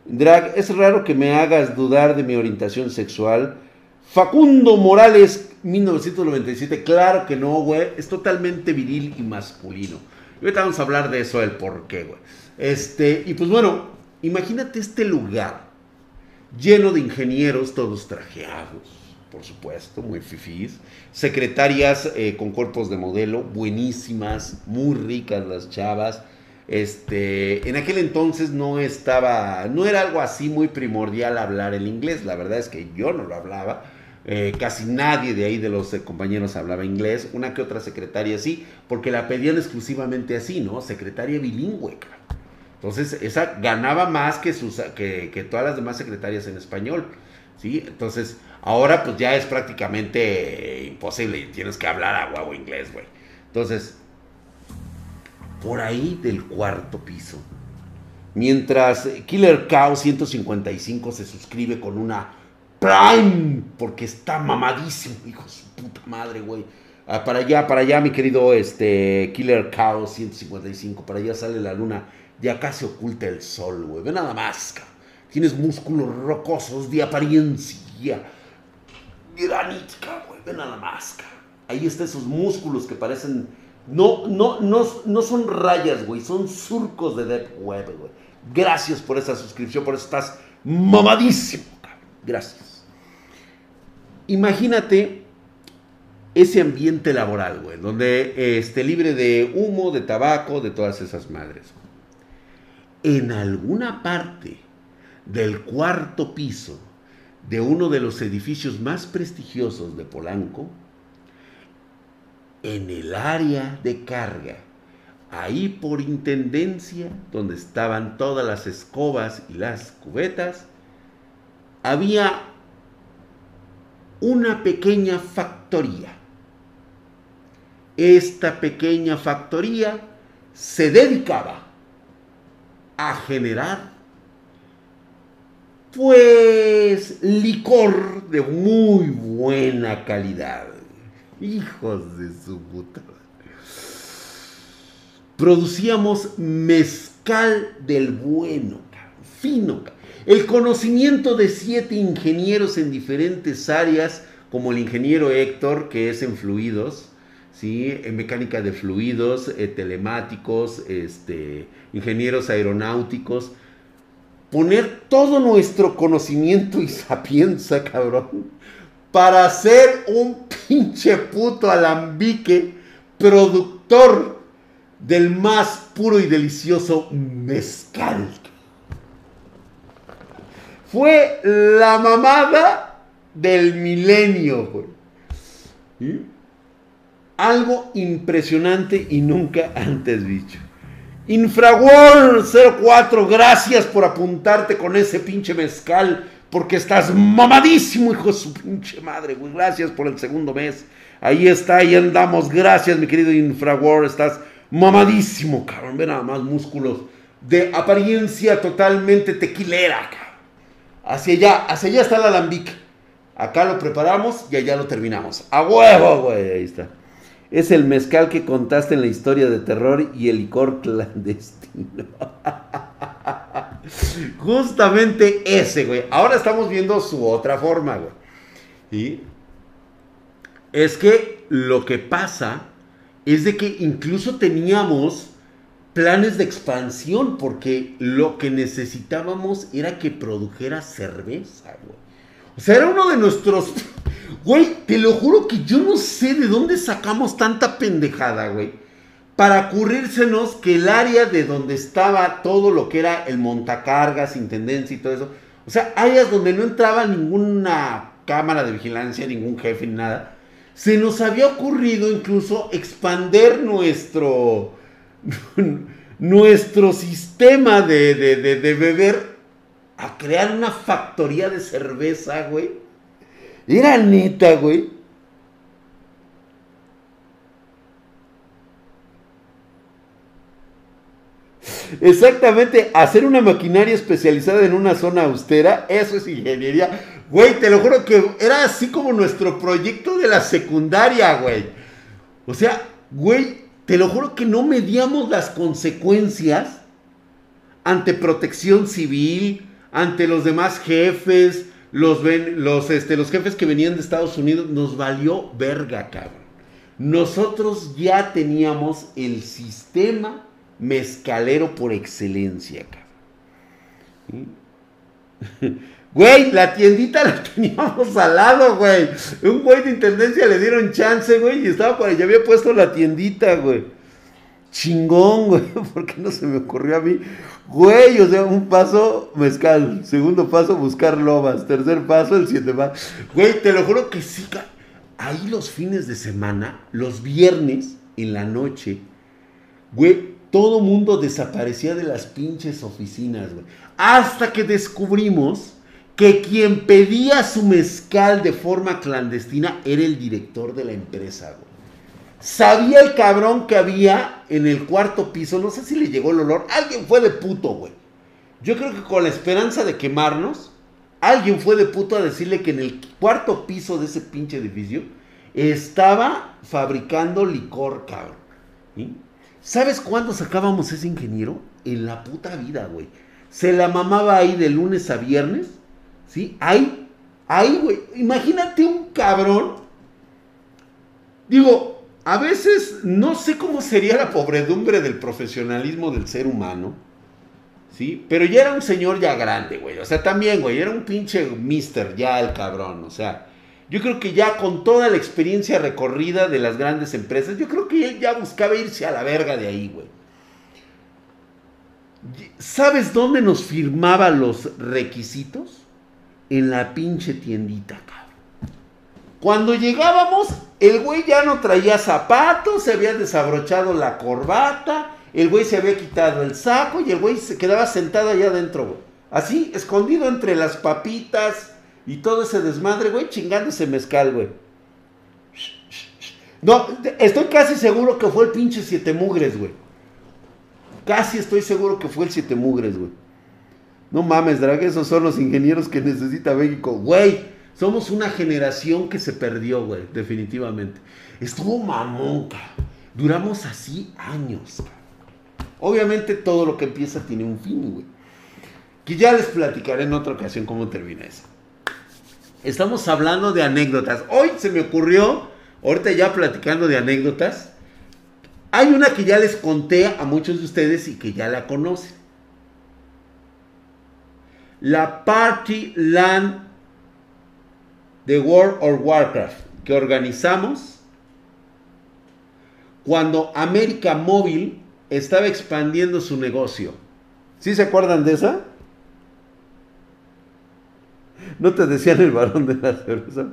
Drag, es raro que me hagas dudar de mi orientación sexual. Facundo Morales, 1997. Claro que no, güey. Es totalmente viril y masculino. Y ahorita vamos a hablar de eso, el por qué, güey. Este, y pues bueno, imagínate este lugar lleno de ingenieros, todos trajeados, por supuesto, muy fifís. Secretarias eh, con cuerpos de modelo, buenísimas, muy ricas las chavas este, en aquel entonces no estaba, no era algo así muy primordial hablar el inglés. La verdad es que yo no lo hablaba. Eh, casi nadie de ahí de los eh, compañeros hablaba inglés. Una que otra secretaria sí, porque la pedían exclusivamente así, ¿no? Secretaria bilingüe. Entonces, esa ganaba más que, sus, que, todas las demás secretarias en español. ¿sí? Entonces, ahora pues ya es prácticamente imposible. Tienes que hablar a huevo inglés, güey. Entonces, por ahí del cuarto piso. Mientras Killer Cow 155 se suscribe con una Prime, porque está mamadísimo, hijo de su puta madre, güey. Ah, para allá, para allá, mi querido este, Killer Cow 155, para allá sale la luna, de acá se oculta el sol, güey. Ve nada más, Tienes músculos rocosos de apariencia granítica, güey. Ve nada más, Ahí están esos músculos que parecen no, no, no, no son rayas, güey, son surcos de Deep Web, güey. Gracias por esa suscripción, por eso estás mamadísimo, cabrón. Gracias. Imagínate ese ambiente laboral, güey, donde esté libre de humo, de tabaco, de todas esas madres. En alguna parte del cuarto piso de uno de los edificios más prestigiosos de Polanco, en el área de carga, ahí por intendencia, donde estaban todas las escobas y las cubetas, había una pequeña factoría. Esta pequeña factoría se dedicaba a generar pues licor de muy buena calidad. Hijos de su puta. Producíamos mezcal del bueno, fino. El conocimiento de siete ingenieros en diferentes áreas, como el ingeniero Héctor, que es en fluidos, ¿sí? En mecánica de fluidos, eh, telemáticos, este, ingenieros aeronáuticos. Poner todo nuestro conocimiento y sapienza, cabrón, para hacer un pinche puto alambique productor del más puro y delicioso mezcal. Fue la mamada del milenio, güey. Algo impresionante y nunca antes dicho. Infraworld 04, gracias por apuntarte con ese pinche mezcal, porque estás mamadísimo, hijo de su pinche madre, güey. Gracias por el segundo mes. Ahí está, ahí andamos. Gracias, mi querido Infraworld, estás mamadísimo, cabrón. Ve nada más músculos de apariencia totalmente tequilera, cabrón. Hacia allá, hacia allá está el alambique. Acá lo preparamos y allá lo terminamos. A huevo, güey. Ahí está. Es el mezcal que contaste en la historia de terror y el licor clandestino. Justamente ese, güey. Ahora estamos viendo su otra forma, güey. Y es que lo que pasa es de que incluso teníamos planes de expansión porque lo que necesitábamos era que produjera cerveza, güey. O sea, era uno de nuestros... Güey, te lo juro que yo no sé de dónde sacamos tanta pendejada, güey. Para ocurrírsenos que el área de donde estaba todo lo que era el montacargas, intendencia y todo eso. O sea, áreas donde no entraba ninguna cámara de vigilancia, ningún jefe ni nada. Se nos había ocurrido incluso expander nuestro nuestro sistema de, de, beber a crear una factoría de cerveza, güey. Era neta, güey. Exactamente, hacer una maquinaria especializada en una zona austera, eso es ingeniería. Güey, te lo juro que era así como nuestro proyecto de la secundaria, güey. O sea, güey, te lo juro que no medíamos las consecuencias ante protección civil, ante los demás jefes, los, este, los jefes que venían de Estados Unidos, nos valió verga, cabrón. Nosotros ya teníamos el sistema mezcalero por excelencia, cabrón. Güey, la tiendita la teníamos al lado, güey. Un güey de intendencia le dieron chance, güey, y estaba por allá, había puesto la tiendita, güey. Chingón, güey, porque no se me ocurrió a mí. Güey, o sea, un paso, mezcal. Segundo paso, buscar lobas. Tercer paso, el siete más. Güey, te lo juro que sí. Ahí los fines de semana, los viernes, en la noche, güey, todo mundo desaparecía de las pinches oficinas, güey. Hasta que descubrimos que quien pedía su mezcal de forma clandestina era el director de la empresa, güey. Sabía el cabrón que había en el cuarto piso, no sé si le llegó el olor, alguien fue de puto, güey. Yo creo que con la esperanza de quemarnos, alguien fue de puto a decirle que en el cuarto piso de ese pinche edificio estaba fabricando licor, cabrón. ¿Sabes cuándo sacábamos ese ingeniero? En la puta vida, güey. Se la mamaba ahí de lunes a viernes ¿Sí? Ahí, ahí, güey. Imagínate un cabrón. Digo, a veces no sé cómo sería la pobredumbre del profesionalismo del ser humano. ¿Sí? Pero ya era un señor ya grande, güey. O sea, también, güey, era un pinche mister ya el cabrón. O sea, yo creo que ya con toda la experiencia recorrida de las grandes empresas, yo creo que él ya buscaba irse a la verga de ahí, güey. ¿Sabes dónde nos firmaba los requisitos? en la pinche tiendita, cabrón. Cuando llegábamos, el güey ya no traía zapatos, se había desabrochado la corbata, el güey se había quitado el saco y el güey se quedaba sentado allá adentro, güey. Así, escondido entre las papitas y todo ese desmadre, güey, chingándose mezcal, güey. No, estoy casi seguro que fue el pinche siete mugres, güey. Casi estoy seguro que fue el siete mugres, güey. No mames, drag, esos son los ingenieros que necesita México. Güey, somos una generación que se perdió, güey, definitivamente. Estuvo mamón, Duramos así años. Obviamente todo lo que empieza tiene un fin, güey. Que ya les platicaré en otra ocasión cómo termina eso. Estamos hablando de anécdotas. Hoy se me ocurrió ahorita ya platicando de anécdotas, hay una que ya les conté a muchos de ustedes y que ya la conocen. La Party Land de World of Warcraft que organizamos cuando América Móvil estaba expandiendo su negocio. ¿Sí se acuerdan de esa? ¿No te decían el varón de la cerveza?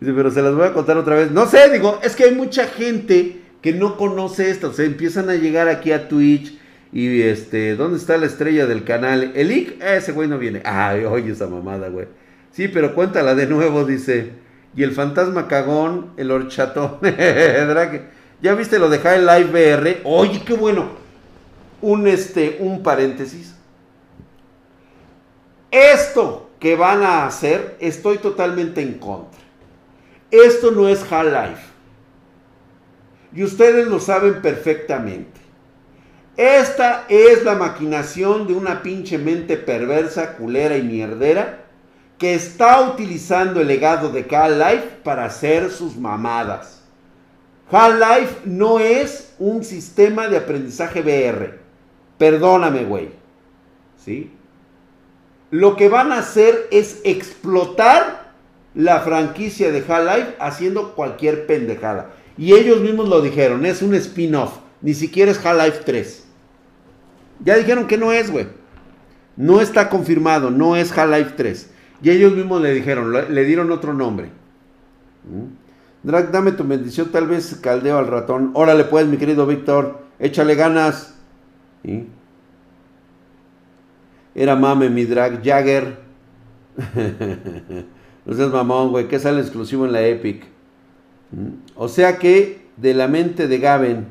Dice, pero se las voy a contar otra vez. No sé, digo, es que hay mucha gente que no conoce esto. O sea, empiezan a llegar aquí a Twitch y este, ¿dónde está la estrella del canal? El Ic, ese güey no viene. Ay, oye esa mamada, güey. Sí, pero cuéntala de nuevo, dice. Y el fantasma cagón, el horchatón. ¿Ya viste lo de High Live VR? Oye, qué bueno. Un, este, un paréntesis. Esto que van a hacer, estoy totalmente en contra. Esto no es High Life. Y ustedes lo saben perfectamente. Esta es la maquinación de una pinche mente perversa, culera y mierdera que está utilizando el legado de Half-Life para hacer sus mamadas. Half-Life no es un sistema de aprendizaje VR. Perdóname, güey. ¿Sí? Lo que van a hacer es explotar la franquicia de Half-Life haciendo cualquier pendejada. Y ellos mismos lo dijeron, es un spin-off. Ni siquiera es Half-Life 3. Ya dijeron que no es, güey. No está confirmado, no es Half-Life 3. Y ellos mismos le dijeron, le dieron otro nombre. ¿Mm? Drag, dame tu bendición, tal vez caldeo al ratón. Órale pues, mi querido Víctor, échale ganas. Era mame mi drag Jagger. no seas mamón, güey, que sale exclusivo en la Epic. ¿Mm? O sea que de la mente de Gaben.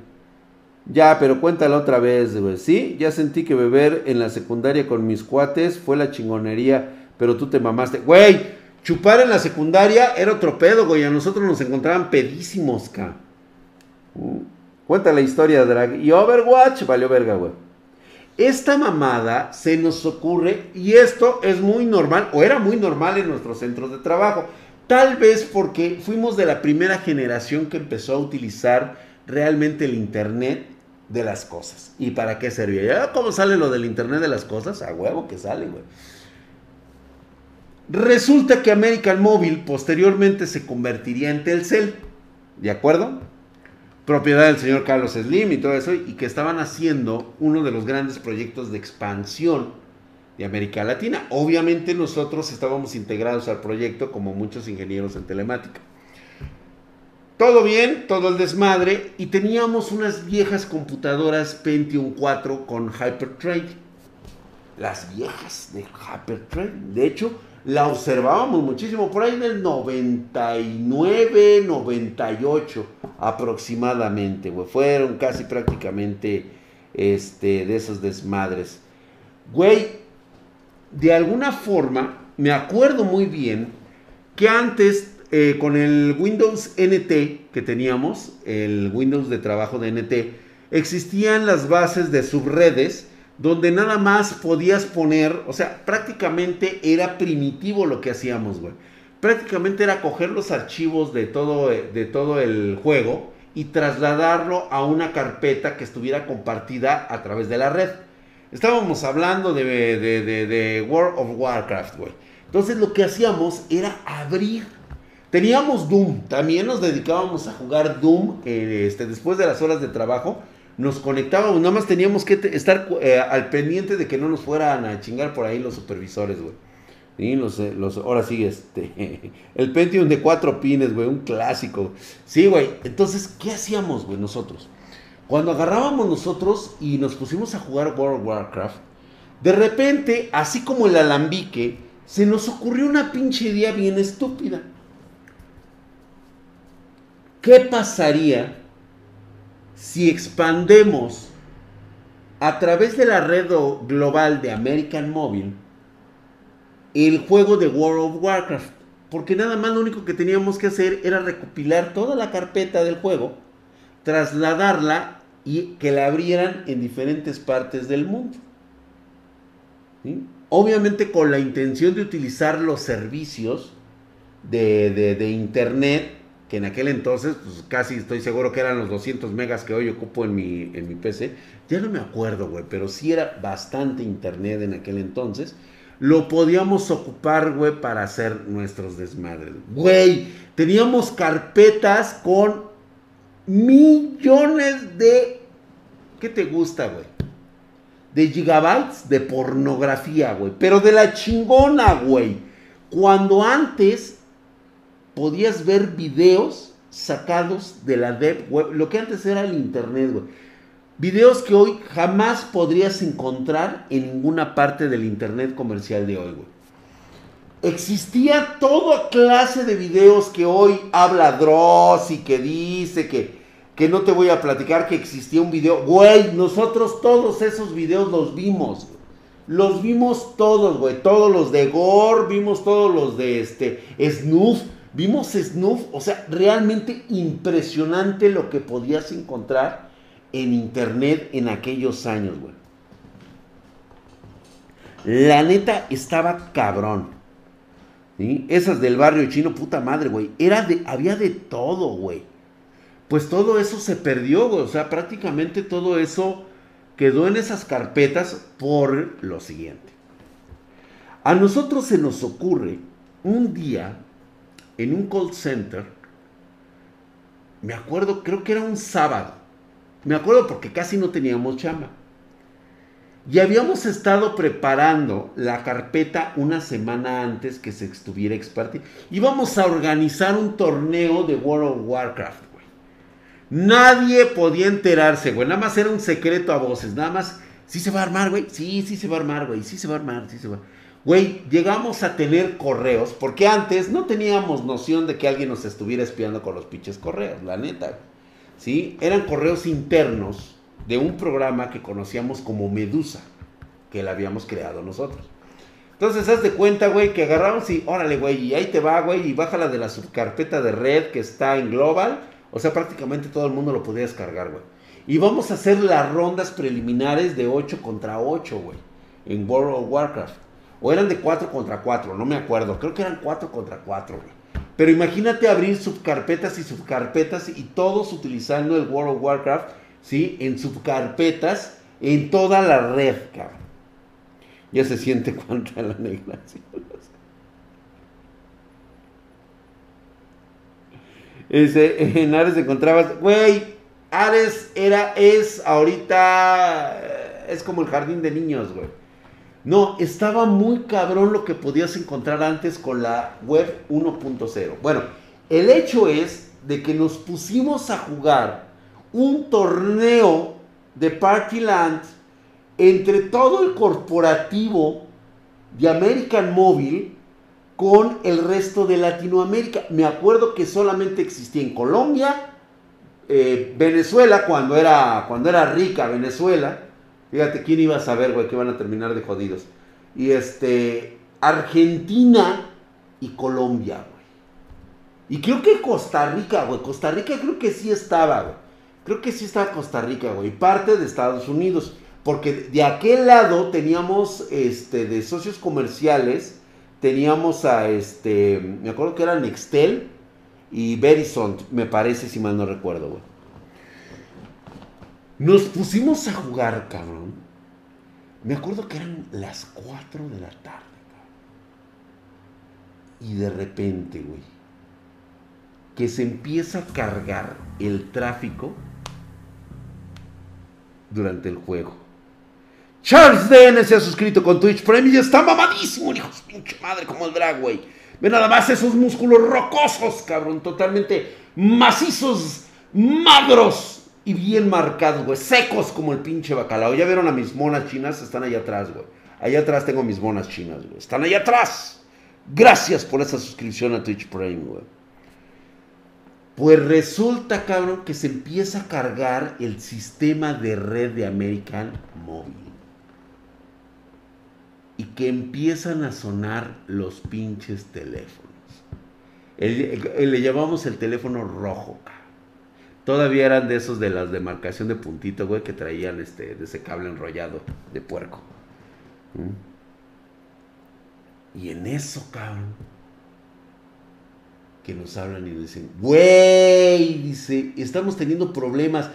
Ya, pero cuéntala otra vez, güey. Sí, ya sentí que beber en la secundaria con mis cuates fue la chingonería pero tú te mamaste. Güey, chupar en la secundaria era otro pedo, güey. A nosotros nos encontraban pedísimos, ca. Mm. Cuenta la historia, Drag. Y Overwatch valió verga, güey. Esta mamada se nos ocurre, y esto es muy normal, o era muy normal en nuestros centros de trabajo. Tal vez porque fuimos de la primera generación que empezó a utilizar realmente el Internet de las cosas. ¿Y para qué servía? ¿Ya cómo sale lo del Internet de las cosas? A huevo que sale, güey. Resulta que American Mobile posteriormente se convertiría en Telcel, ¿de acuerdo? Propiedad del señor Carlos Slim y todo eso, y que estaban haciendo uno de los grandes proyectos de expansión de América Latina. Obviamente nosotros estábamos integrados al proyecto como muchos ingenieros en telemática. Todo bien, todo el desmadre, y teníamos unas viejas computadoras Pentium 4 con Hypertrade. Las viejas de Hypertrade. De hecho, la observábamos muchísimo, por ahí en el 99, 98 aproximadamente, güey. Fueron casi prácticamente este, de esos desmadres. Güey, de alguna forma, me acuerdo muy bien que antes eh, con el Windows NT que teníamos, el Windows de trabajo de NT, existían las bases de subredes donde nada más podías poner, o sea, prácticamente era primitivo lo que hacíamos, güey. Prácticamente era coger los archivos de todo, de todo el juego y trasladarlo a una carpeta que estuviera compartida a través de la red. Estábamos hablando de, de, World of Warcraft, güey. Entonces lo que hacíamos era abrir. Teníamos Doom, también nos dedicábamos a jugar Doom eh, este, después de las horas de trabajo nos conectábamos, nada más teníamos que estar eh, al pendiente de que no nos fueran a chingar por ahí los supervisores, güey. Los, eh, los, ahora sí, este, el Pentium de cuatro pines, güey, un clásico. Sí, güey, entonces, ¿qué hacíamos, güey, nosotros? Cuando agarrábamos nosotros y nos pusimos a jugar World of Warcraft, de repente, así como el alambique, se nos ocurrió una pinche idea bien estúpida. ¿Qué pasaría si expandemos a través de la red global de American Mobile el juego de World of Warcraft. Porque nada más lo único que teníamos que hacer era recopilar toda la carpeta del juego, trasladarla y que la abrieran en diferentes partes del mundo. Obviamente con la intención de utilizar los servicios de, de, internet, que en aquel entonces, pues casi estoy seguro que eran los 200 megas que hoy ocupo en mi, en mi PC. Ya no me acuerdo, güey, pero sí era bastante internet en aquel entonces. Lo podíamos ocupar, güey, para hacer nuestros desmadres. Güey, teníamos carpetas con millones de... ¿Qué te gusta, güey? De gigabytes de pornografía, güey. Pero de la chingona, güey. Cuando antes podías ver videos sacados de la web, lo que antes era el internet, güey. Videos que hoy jamás podrías encontrar en ninguna parte del internet comercial de hoy, güey. Existía toda clase de videos que hoy habla Dross y que dice que, que no te voy a platicar que existía un video. Güey, nosotros todos esos videos los vimos. Los vimos todos, güey. Todos los de Gore, vimos todos los de este Snuff Vimos Snuff, o sea, realmente impresionante lo que podías encontrar en internet en aquellos años, güey. La neta estaba cabrón. Esas del barrio chino, puta madre, güey. Era de, había de todo, güey. Pues todo eso se perdió, güey. O sea, prácticamente todo eso quedó en esas carpetas por lo siguiente. A nosotros se nos ocurre un día en un call center, me acuerdo, creo que era un sábado, me acuerdo porque casi no teníamos chamba. Y habíamos estado preparando la carpeta una semana antes que se estuviera expartiendo. Íbamos a organizar un torneo de World of Warcraft, güey. Nadie podía enterarse, güey. Nada más era un secreto a voces. Nada más, sí se va a armar, güey. Sí, sí se va a armar, güey. Sí se va a armar, sí se va. Güey, llegamos a tener correos, porque antes no teníamos noción de que alguien nos estuviera espiando con los pinches correos, la neta. ¿Sí? Eran correos internos de un programa que conocíamos como Medusa, que la habíamos creado nosotros. Entonces, haz de cuenta, güey, que agarramos y, órale, güey, y ahí te va, güey, y bájala de la subcarpeta de red que está en Global. O sea, prácticamente todo el mundo lo podía descargar, güey. Y vamos a hacer las rondas preliminares de 8 contra 8, güey, en World of Warcraft. O eran de 4 contra 4, no me acuerdo. Creo que eran 4 contra 4, güey. Pero imagínate abrir subcarpetas y subcarpetas y todos utilizando el World of Warcraft, ¿sí? En subcarpetas en toda la red, cabrón. Ya se siente contra la negra. Ese, en Ares encontrabas, güey, Ares era, es ahorita, es como el jardín de niños, güey. No, estaba muy cabrón lo que podías encontrar antes con la web 1.0. Bueno, el hecho es de que nos pusimos a jugar un torneo de Partyland entre todo el corporativo de American Mobile con el resto de Latinoamérica. Me acuerdo que solamente existía en Colombia, eh, Venezuela, cuando era, cuando era rica Venezuela, Fíjate, ¿quién iba a saber, güey, que iban a terminar de jodidos? Y este, Argentina y Colombia, güey. Y creo que Costa Rica, güey. Costa Rica creo que sí estaba, güey. Creo que sí estaba Costa Rica, güey. Parte de Estados Unidos. Porque de aquel lado teníamos, este, de socios comerciales, teníamos a, este, me acuerdo que era Nextel y Verizon, me parece, si mal no recuerdo, güey. Nos pusimos a jugar, cabrón. Me acuerdo que eran las 4 de la tarde, cabrón. Y de repente, güey, que se empieza a cargar el tráfico durante el juego. Charles DN se ha suscrito con Twitch Prime y está mamadísimo, hijos pinche madre, como el drag, güey. Ve nada más esos músculos rocosos, cabrón, totalmente macizos, magros y bien marcados, güey. Secos como el pinche bacalao. ¿Ya vieron a mis monas chinas? Están allá atrás, güey. Allá atrás tengo mis monas chinas, güey. Están allá atrás. Gracias por esa suscripción a Twitch Prime, güey. Pues resulta, cabrón, que se empieza a cargar el sistema de red de American Mobile. Y que empiezan a sonar los pinches teléfonos. le llamamos el teléfono rojo, cabrón. Todavía eran de esos de las demarcación de puntito, güey, que traían este, de ese cable enrollado de puerco. ¿Mm? Y en eso, cabrón, que nos hablan y dicen, güey, dice, estamos teniendo problemas.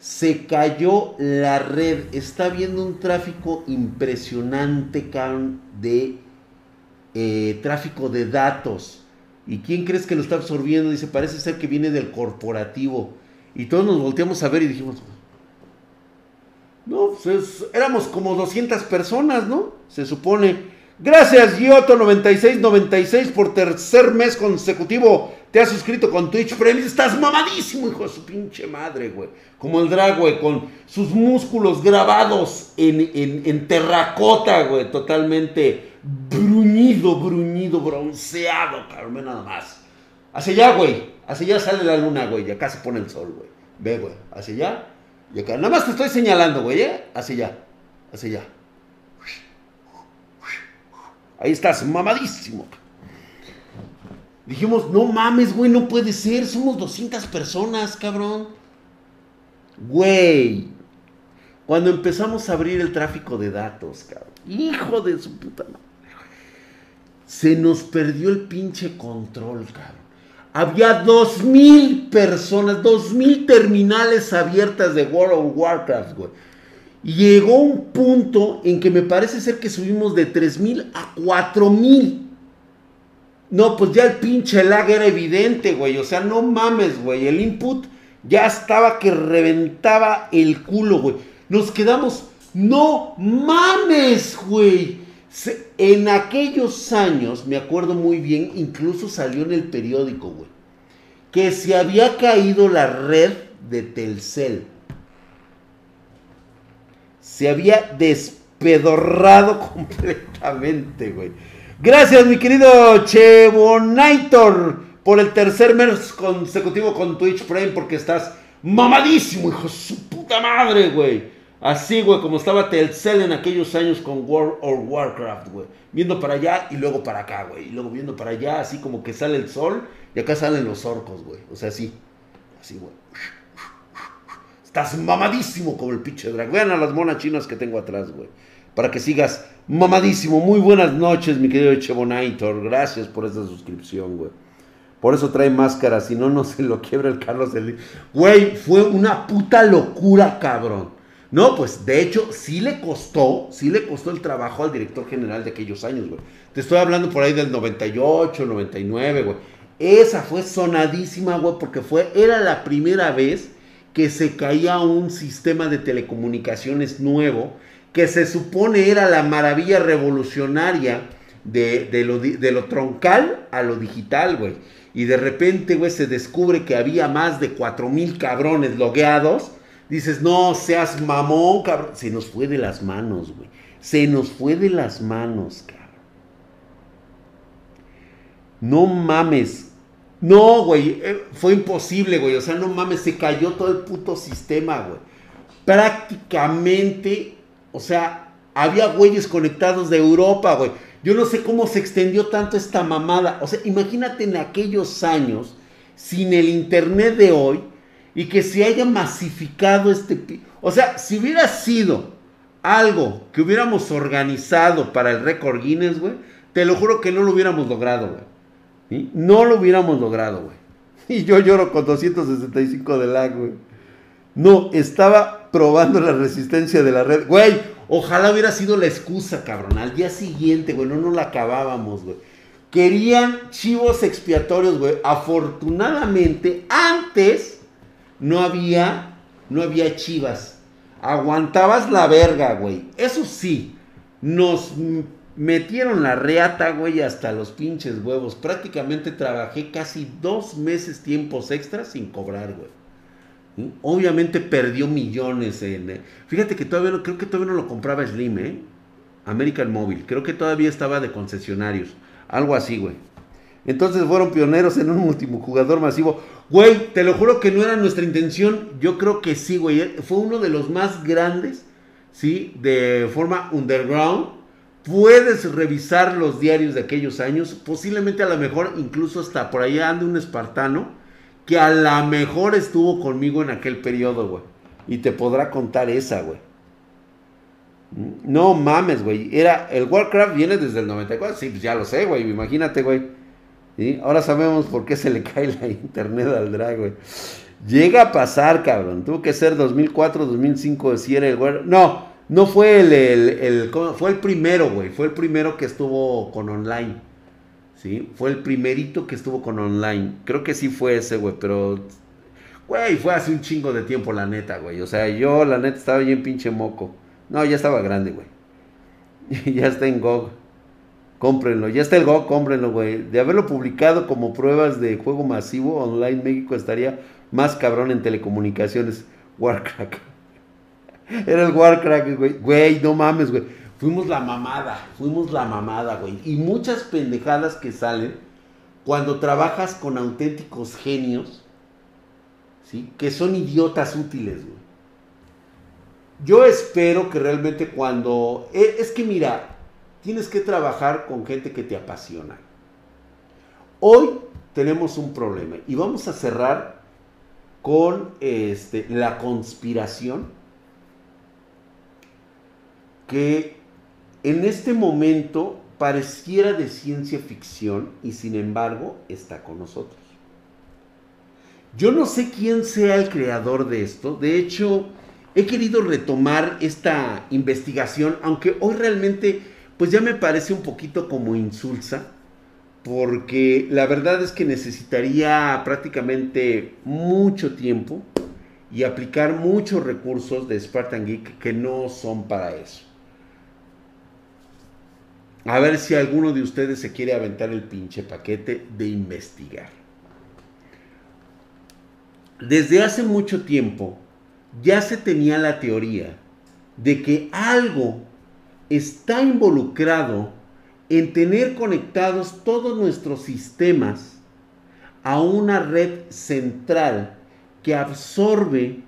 Se cayó la red. Está habiendo un tráfico impresionante, de eh, tráfico de datos. ¿Y quién crees que lo está absorbiendo? Dice, parece ser que viene del corporativo. Y todos nos volteamos a ver y dijimos, no, pues éramos como 200 personas, ¿no? Se supone. Gracias, Giotto9696, por tercer mes consecutivo. Te has suscrito con Twitch Prime. Estás mamadísimo, hijo de su pinche madre, güey. Como el drag, güey, con sus músculos grabados en, en terracota, güey. Totalmente bruñido, bruñido, bronceado, cabrón, nada más. Hacia allá, güey. Hacia allá sale la luna, güey. Y acá se pone el sol, güey. Ve, güey. Hacia allá. Y acá. Nada más te estoy señalando, güey, ¿eh? Hacia allá. Hacia allá. Ahí estás, mamadísimo. Dijimos, no mames, güey, no puede ser. Somos 200 personas, cabrón. Güey. Cuando empezamos a abrir el tráfico de datos, cabrón. Hijo de su puta madre. Se nos perdió el pinche control, cabrón. Había dos mil personas, dos mil terminales abiertas de World of Warcraft, güey. Y llegó un punto en que me parece ser que subimos de mil a 4000. No, pues ya el pinche lag era evidente, güey. O sea, no mames, güey. El input ya estaba que reventaba el culo, güey. Nos quedamos, no mames, güey. En aquellos años, me acuerdo muy bien, incluso salió en el periódico, güey, que se había caído la red de Telcel. Se había despedorrado completamente, güey. Gracias, mi querido Chevonaitor, por el tercer mes consecutivo con Twitch Prime, porque estás mamadísimo, hijo de su puta madre, güey. Así, güey, como estaba Telcel en aquellos años con World of Warcraft, güey. Viendo para allá y luego para acá, güey. Y luego viendo para allá, así como que sale el sol y acá salen los orcos, güey. O sea, así. Así, güey. Estás mamadísimo como el pinche drag. Vean a las monas chinas que tengo atrás, güey. Para que sigas mamadísimo. Muy buenas noches, mi querido Chebonator. Gracias por esta suscripción, güey. Por eso trae máscara, si no, no se lo quiebra el Carlos del... Güey, fue una puta locura, cabrón. No, pues de hecho sí le costó, sí le costó el trabajo al director general de aquellos años, güey. Te estoy hablando por ahí del 98, 99, güey. Esa fue sonadísima, güey, porque fue, era la primera vez que se caía un sistema de telecomunicaciones nuevo, que se supone era la maravilla revolucionaria de, lo, de lo troncal a lo digital, güey. Y de repente, güey, se descubre que había más de 4 mil cabrones logueados dices, no seas mamón, cabrón. Se nos fue de las manos, güey. Se nos fue de las manos, cabrón. No mames. No, güey. Eh, fue imposible, güey. O sea, no mames. Se cayó todo el puto sistema, güey. Prácticamente, o sea, había güeyes conectados de Europa, güey. Yo no sé cómo se extendió tanto esta mamada. O sea, imagínate en aquellos años, sin el internet de hoy, y que se haya masificado este... O sea, si hubiera sido algo que hubiéramos organizado para el récord Guinness, güey, te lo juro que no lo hubiéramos logrado, güey. No lo hubiéramos logrado, güey. Y yo lloro con 265 de lag, güey. No, estaba probando la resistencia de la red. Güey, ojalá hubiera sido la excusa, cabrón. Al día siguiente, güey, no nos la acabábamos, güey. Querían chivos expiatorios, güey. Afortunadamente, antes no había, no había chivas. Aguantabas la verga, güey. Eso sí, nos metieron la reata, güey, hasta los pinches huevos. Prácticamente trabajé casi dos meses tiempos extras sin cobrar, güey. Obviamente perdió millones en... Eh, fíjate que todavía no, creo que todavía no lo compraba Slim, ¿eh? American Mobile. Creo que todavía estaba de concesionarios. Algo así, güey. Entonces fueron pioneros en un multijugador masivo. Güey, te lo juro que no era nuestra intención. Yo creo que sí, güey. Fue uno de los más grandes, ¿sí? De forma underground. Puedes revisar los diarios de aquellos años. Posiblemente a lo mejor incluso hasta por allá ande un espartano que a lo mejor estuvo conmigo en aquel periodo, güey. Y te podrá contar esa, güey. No mames, güey. Era, el Warcraft viene desde el 94. Sí, pues ya lo sé, güey. Imagínate, güey. Ahora sabemos por qué se le cae la internet al drag, güey. Llega a pasar, cabrón. Tuvo que ser 2004, 2005, si era el güey. No, no fue el, el, fue el primero, güey. Fue el primero que estuvo con online. ¿Sí? Fue el primerito que estuvo con online. Creo que sí fue ese, güey, pero Güey, fue hace un chingo de tiempo, la neta, güey. O sea, yo, la neta, estaba bien pinche moco. No, ya estaba grande, güey. ya está en GOG. Cómprenlo. Ya está el GOG, cómprenlo, güey. De haberlo publicado como pruebas de juego masivo online, México estaría más cabrón en telecomunicaciones. Warcrack. Era el Warcrack, güey. Güey, no mames, güey. Fuimos la mamada. Fuimos la mamada, güey. Y muchas pendejadas que salen cuando trabajas con auténticos genios que son idiotas útiles. Yo espero que realmente cuando... E, es que mira, tienes que trabajar con gente que te apasiona. Hoy tenemos un problema y vamos a cerrar con este, la conspiración que en este momento pareciera de ciencia ficción y sin embargo está con nosotros. Yo no sé quién sea el creador de esto. De hecho, he querido retomar esta investigación, aunque hoy realmente, pues ya me parece un poquito como insulsa, porque la verdad es que necesitaría prácticamente mucho tiempo y aplicar muchos recursos de Spartan Geek que no son para eso. A ver si alguno de ustedes se quiere aventar el pinche paquete de investigar desde hace mucho tiempo ya se tenía la teoría de que algo está involucrado en tener conectados todos nuestros sistemas a una red central que absorbe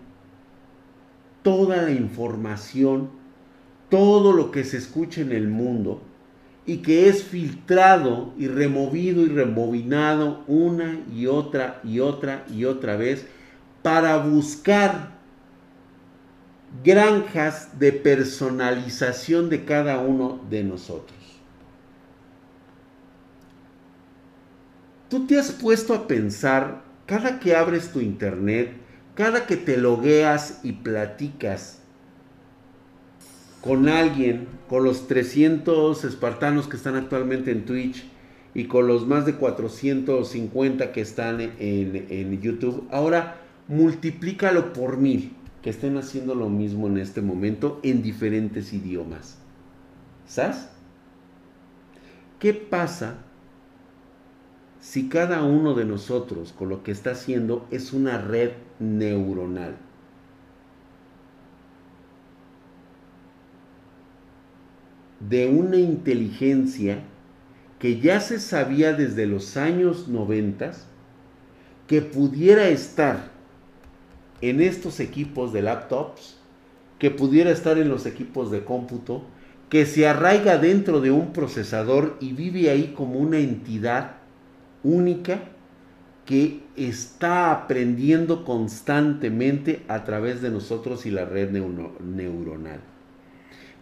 toda la información, todo lo que se escucha en el mundo y que es filtrado y removido y rebobinado una y otra y otra y otra vez para buscar granjas de personalización de cada uno de nosotros. Tú te has puesto a pensar, cada que abres tu internet, cada que te logueas y platicas con alguien, con los 300 espartanos que están actualmente en Twitch y con los más de 450 que están en, en YouTube, ahora multiplícalo por mil que estén haciendo lo mismo en este momento en diferentes idiomas. ¿Sabes? ¿Qué pasa si cada uno de nosotros con lo que está haciendo es una red neuronal? De una inteligencia que ya se sabía desde los años noventas que pudiera estar en estos equipos de laptops, que pudiera estar en los equipos de cómputo, que se arraiga dentro de un procesador y vive ahí como una entidad única que está aprendiendo constantemente a través de nosotros y la red neuronal.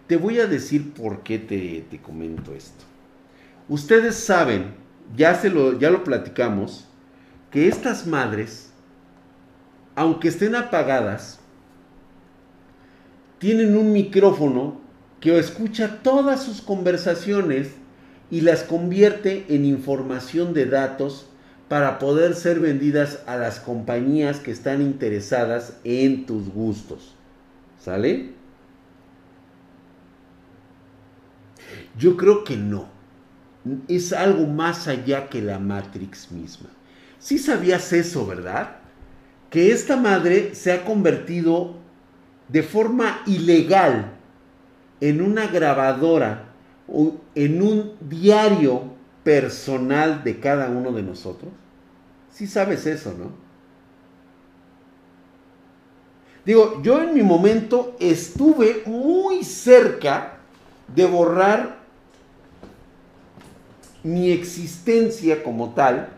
Te voy a decir por qué te, te comento esto. Ustedes saben, ya, se lo, ya lo platicamos, que estas madres aunque estén apagadas, tienen un micrófono que escucha todas sus conversaciones y las convierte en información de datos para poder ser vendidas a las compañías que están interesadas en tus gustos. ¿Sale? Yo creo que no. Es algo más allá que la Matrix misma. Sí sabías eso, ¿verdad? Que esta madre se ha convertido de forma ilegal en una grabadora o en un diario personal de cada uno de nosotros? Sí sabes eso, ¿no? Digo, yo en mi momento estuve muy cerca de borrar mi existencia como tal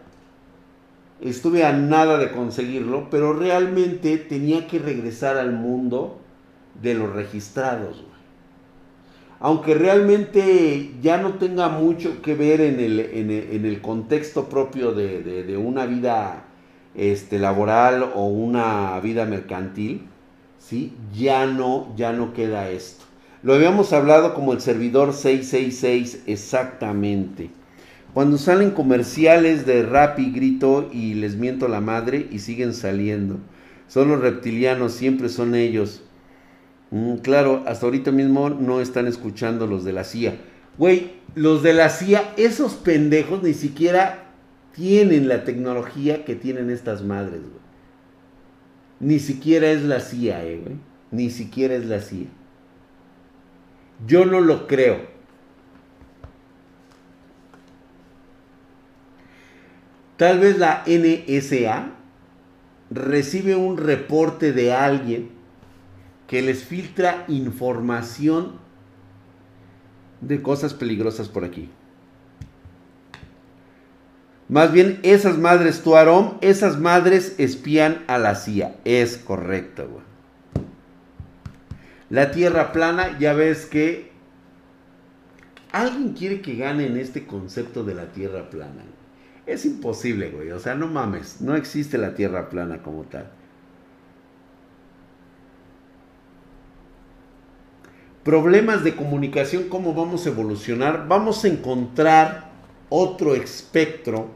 estuve a nada de conseguirlo, pero realmente tenía que regresar al mundo de los registrados. aunque realmente ya no tenga mucho que ver en el, contexto propio de, una vida este, laboral o una vida mercantil, ¿sí? ya, no, ya no queda esto. Lo habíamos hablado como el servidor 666 exactamente. Cuando salen comerciales de rap y grito y les miento la madre y siguen saliendo. Son los reptilianos, siempre son ellos. Mm, claro, hasta ahorita mismo no están escuchando los de la CIA. Güey, los de la CIA, esos pendejos ni siquiera tienen la tecnología que tienen estas madres, güey. Ni siquiera es la CIA, eh, güey. Ni siquiera es la CIA. Yo no lo creo. Tal vez la NSA recibe un reporte de alguien que les filtra información de cosas peligrosas por aquí. Más bien, esas madres Tuarón, esas madres espían a la CIA. Es correcto, güey. La tierra plana, ya ves que alguien quiere que gane en este concepto de la tierra plana. Es imposible, güey. O sea, no mames. No existe la tierra plana como tal. Problemas de comunicación, ¿cómo vamos a evolucionar? Vamos a encontrar otro espectro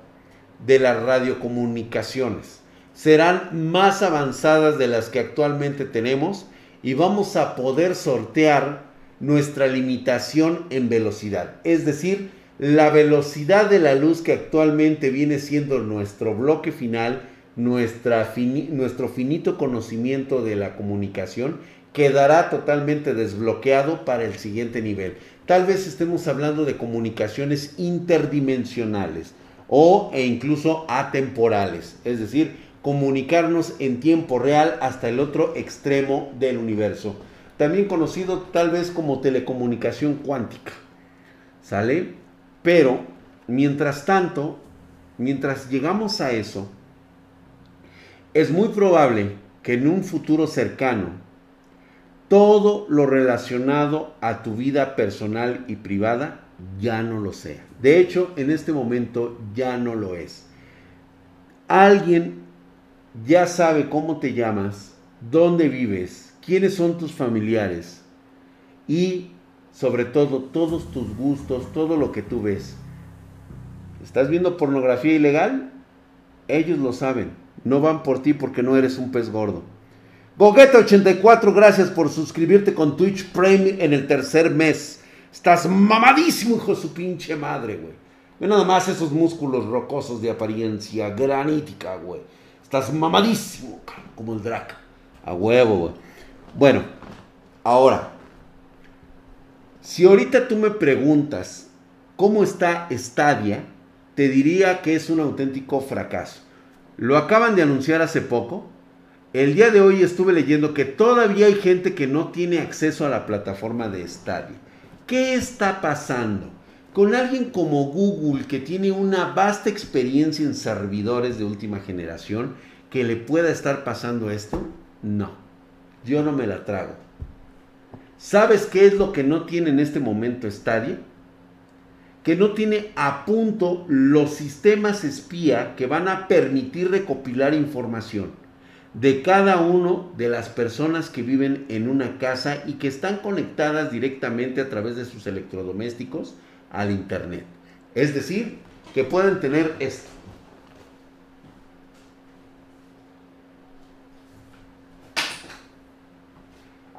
de las radiocomunicaciones. Serán más avanzadas de las que actualmente tenemos y vamos a poder sortear nuestra limitación en velocidad. Es decir, la velocidad de la luz que actualmente viene siendo nuestro bloque final, nuestro finito conocimiento de la comunicación, quedará totalmente desbloqueado para el siguiente nivel. Tal vez estemos hablando de comunicaciones interdimensionales o e incluso atemporales, es decir, comunicarnos en tiempo real hasta el otro extremo del universo, también conocido tal vez como telecomunicación cuántica. ¿Sale? Pero, mientras tanto, mientras llegamos a eso, es muy probable que en un futuro cercano, todo lo relacionado a tu vida personal y privada ya no lo sea. De hecho, en este momento ya no lo es. Alguien ya sabe cómo te llamas, dónde vives, quiénes son tus familiares y sobre todo todos tus gustos, todo lo que tú ves. ¿Estás viendo pornografía ilegal? Ellos lo saben. No van por ti porque no eres un pez gordo. Gogueta84, gracias por suscribirte con Twitch Prime en el tercer mes. Estás mamadísimo, hijo de su pinche madre, güey. Ve nada más esos músculos rocosos de apariencia granítica, güey. Estás mamadísimo, como el Drac. A huevo, güey. Bueno, ahora, si ahorita tú me preguntas cómo está Stadia, te diría que es un auténtico fracaso. Lo acaban de anunciar hace poco. El día de hoy estuve leyendo que todavía hay gente que no tiene acceso a la plataforma de Stadia. ¿Qué está pasando? Con alguien como Google que tiene una vasta experiencia en servidores de última generación, que le pueda estar pasando esto? No, yo no me la trago. ¿Sabes qué es lo que no tiene en este momento Stadia? Que no tiene a punto los sistemas espía que van a permitir recopilar información de cada uno de las personas que viven en una casa y que están conectadas directamente a través de sus electrodomésticos al Internet. Es decir, que pueden tener esto.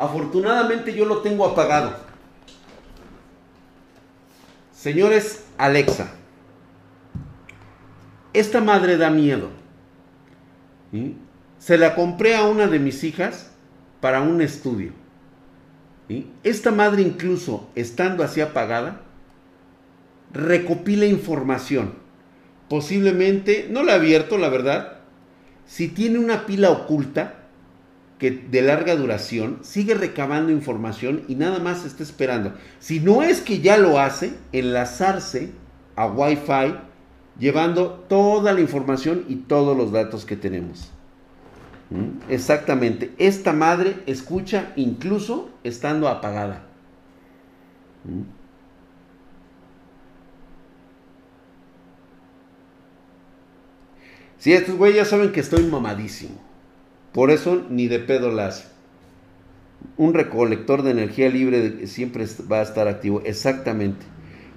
Afortunadamente yo lo tengo apagado. Señores, Alexa. Esta madre da miedo. Se la compré a una de mis hijas para un estudio. Esta madre incluso estando así apagada, recopila información. Posiblemente, no la he abierto, la verdad. Si tiene una pila oculta, que de larga duración sigue recabando información y nada más está esperando. Si no es que ya lo hace, enlazarse a Wi-Fi llevando toda la información y todos los datos que tenemos. ¿Mm? Exactamente. Esta madre escucha incluso estando apagada. ¿Mm? Sí, estos güeyes ya saben que estoy mamadísimo. Por eso ni de pedo las. Un recolector de energía libre siempre va a estar activo. Exactamente.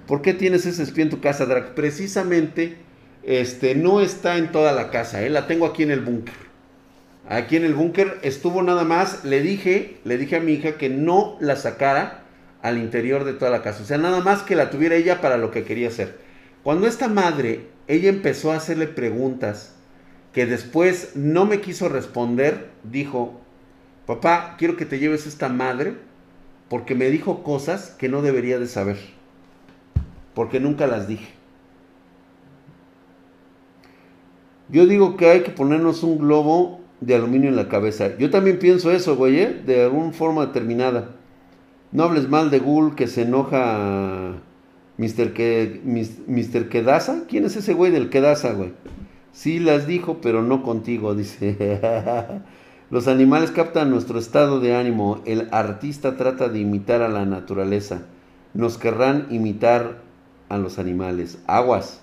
¿Por qué tienes ese espía en tu casa, Drag? Precisamente, este, no está en toda la casa. ¿eh? La tengo aquí en el búnker. Aquí en el búnker estuvo nada más. Le dije, le dije a mi hija que no la sacara al interior de toda la casa. O sea, nada más que la tuviera ella para lo que quería hacer. Cuando esta madre, ella empezó a hacerle preguntas que después no me quiso responder, dijo, papá, quiero que te lleves esta madre porque me dijo cosas que no debería de saber, porque nunca las dije. Yo digo que hay que ponernos un globo de aluminio en la cabeza. Yo también pienso eso, güey, ¿eh? de alguna forma determinada. No hables mal de Gul que se enoja Mr. Que, Mr. Kedaza. ¿Quién es ese güey del Kedaza, güey? Sí las dijo, pero no contigo, dice. Los animales captan nuestro estado de ánimo. El artista trata de imitar a la naturaleza. Nos querrán imitar a los animales. Aguas.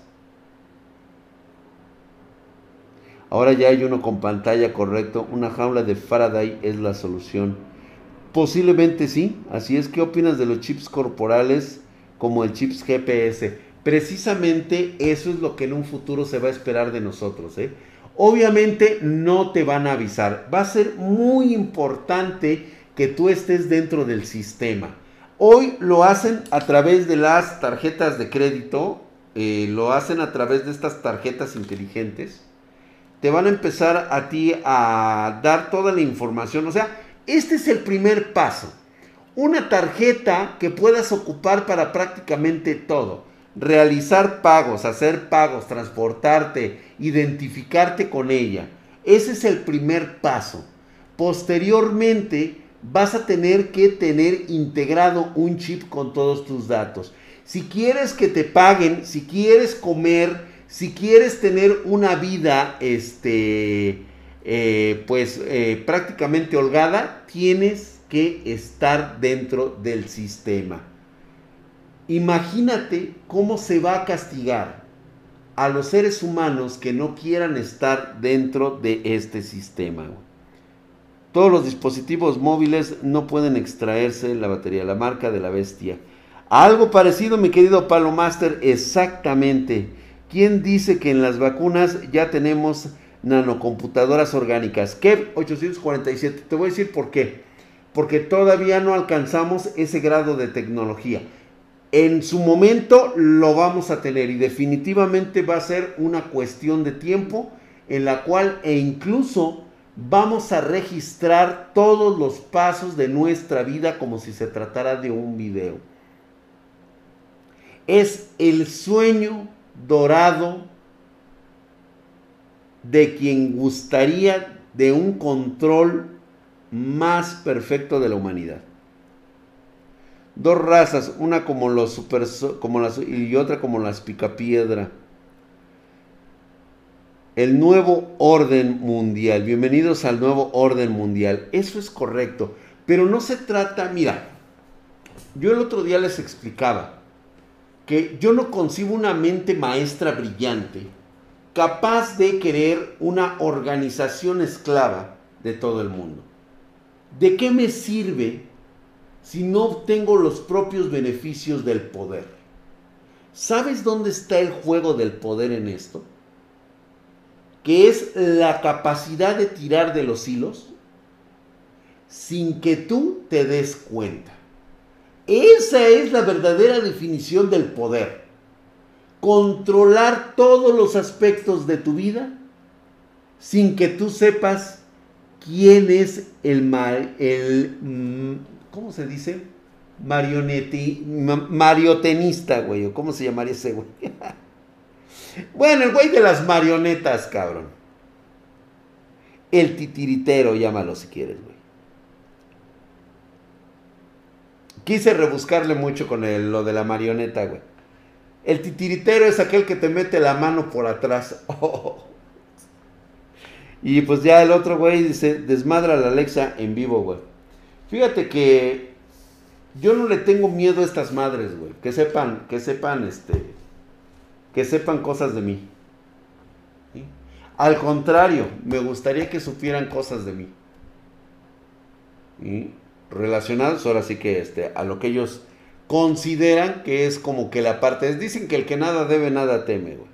Ahora ya hay uno con pantalla correcto. Una jaula de Faraday es la solución. Posiblemente sí. Así es. ¿Qué opinas de los chips corporales como el chips GPS? Precisamente eso es lo que en un futuro se va a esperar de nosotros. ¿eh? Obviamente no te van a avisar. Va a ser muy importante que tú estés dentro del sistema. Hoy lo hacen a través de las tarjetas de crédito, eh, lo hacen a través de estas tarjetas inteligentes. Te van a empezar a ti a dar toda la información. O sea, este es el primer paso. Una tarjeta que puedas ocupar para prácticamente todo realizar pagos, hacer pagos, transportarte, identificarte con ella. Ese es el primer paso. Posteriormente vas a tener que tener integrado un chip con todos tus datos. Si quieres que te paguen, si quieres comer, si quieres tener una vida, este, eh, pues eh, prácticamente holgada, tienes que estar dentro del sistema. Imagínate cómo se va a castigar a los seres humanos que no quieran estar dentro de este sistema. Todos los dispositivos móviles no pueden extraerse la batería, la marca de la bestia. Algo parecido, mi querido Palo Master, exactamente. ¿Quién dice que en las vacunas ya tenemos nanocomputadoras orgánicas? Kev 847, te voy a decir por qué. Porque todavía no alcanzamos ese grado de tecnología en su momento lo vamos a tener y definitivamente va a ser una cuestión de tiempo en la cual e incluso vamos a registrar todos los pasos de nuestra vida como si se tratara de un video. Es el sueño dorado de quien gustaría de un control más perfecto de la humanidad dos razas, una como los super como las y otra como las picapiedra. El nuevo orden mundial. Bienvenidos al nuevo orden mundial. Eso es correcto, pero no se trata, mira, yo el otro día les explicaba que yo no concibo una mente maestra brillante capaz de querer una organización esclava de todo el mundo. ¿De qué me sirve si no obtengo los propios beneficios del poder. ¿Sabes dónde está el juego del poder en esto? Que es la capacidad de tirar de los hilos sin que tú te des cuenta. Esa es la verdadera definición del poder. Controlar todos los aspectos de tu vida sin que tú sepas quién es el mal, el ¿cómo se dice? Marioneti, mariotenista, güey, cómo se llamaría ese güey. bueno, el güey de las marionetas, cabrón. El titiritero, llámalo si quieres, güey. Quise rebuscarle mucho con lo de la marioneta, güey. El titiritero es aquel que te mete la mano por atrás. Y pues ya el otro güey dice, desmadra la Alexa en vivo, güey. Fíjate que yo no le tengo miedo a estas madres, güey. Que sepan, que sepan, este, que sepan cosas de mí. Al contrario, me gustaría que supieran cosas de mí. Relacionados, ahora sí que este, a lo que ellos consideran que es como que la parte. Dicen que el que nada debe, nada teme, güey.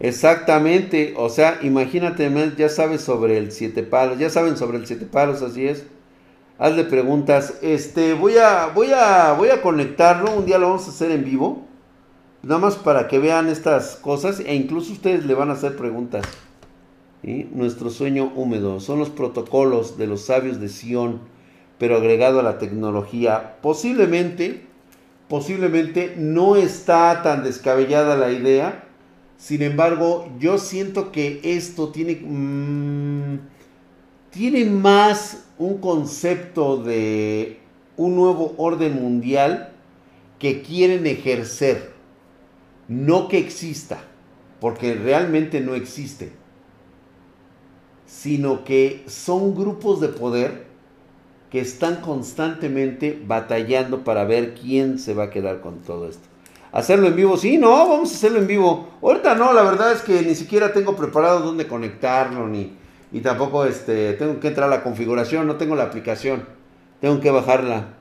Exactamente, o sea, imagínate, ya sabes sobre el siete palos, ya saben sobre el siete palos, así es. Hazle preguntas, este, voy a, voy a, voy a conectarlo, un día lo vamos a hacer en vivo, nada más para que vean estas cosas e incluso ustedes le van a hacer preguntas. Nuestro sueño húmedo son los protocolos de los sabios de Sion, pero agregado a la tecnología. Posiblemente, posiblemente no está tan descabellada la idea sin embargo, yo siento que esto tiene, mm, tiene más un concepto de un nuevo orden mundial que quieren ejercer, no que exista, porque realmente no existe, sino que son grupos de poder que están constantemente batallando para ver quién se va a quedar con todo esto. Hacerlo en vivo, sí, no, vamos a hacerlo en vivo. Ahorita no, la verdad es que ni siquiera tengo preparado dónde conectarlo, ni, y tampoco este, tengo que entrar a la configuración, no tengo la aplicación, tengo que bajarla.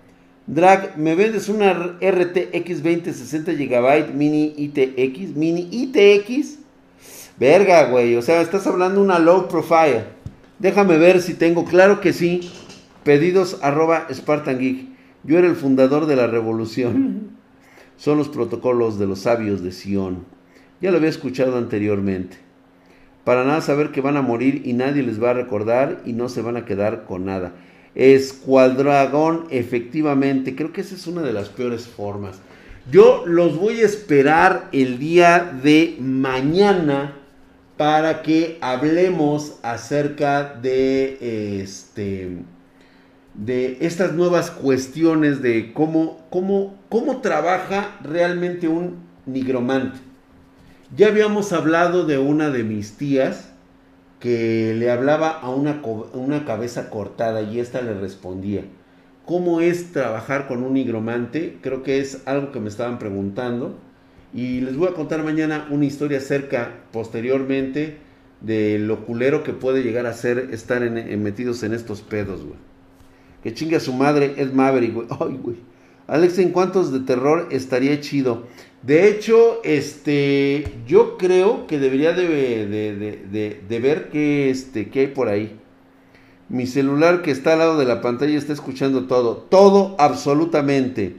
Drag, ¿me vendes una RTX 2060 GB mini ITX? ¿Mini ITX? Verga, güey, o sea, estás hablando una low profile. Déjame ver si tengo, claro que sí. Pedidos arroba Spartan Geek. Yo era el fundador de la revolución. son los protocolos de los sabios de Sión. Ya lo había escuchado anteriormente. Para nada saber que van a morir y nadie les va a recordar y no se van a quedar con nada. Escuadragón, efectivamente, creo que esa es una de las peores formas. Yo los voy a esperar el día de mañana para que hablemos acerca de este de estas nuevas cuestiones de cómo, cómo, cómo trabaja realmente un nigromante. Ya habíamos hablado de una de mis tías que le hablaba a una, una cabeza cortada y esta le respondía. ¿Cómo es trabajar con un nigromante? Creo que es algo que me estaban preguntando. Y les voy a contar mañana una historia acerca posteriormente de lo culero que puede llegar a ser estar metidos en estos pedos, güey. Que chingue a su madre es Maverick, güey. Ay, güey. Alex, ¿en cuántos de terror estaría chido? De hecho, este, yo creo que debería de, de, ver qué, este, qué hay por ahí. Mi celular que está al lado de la pantalla está escuchando todo. Todo, absolutamente.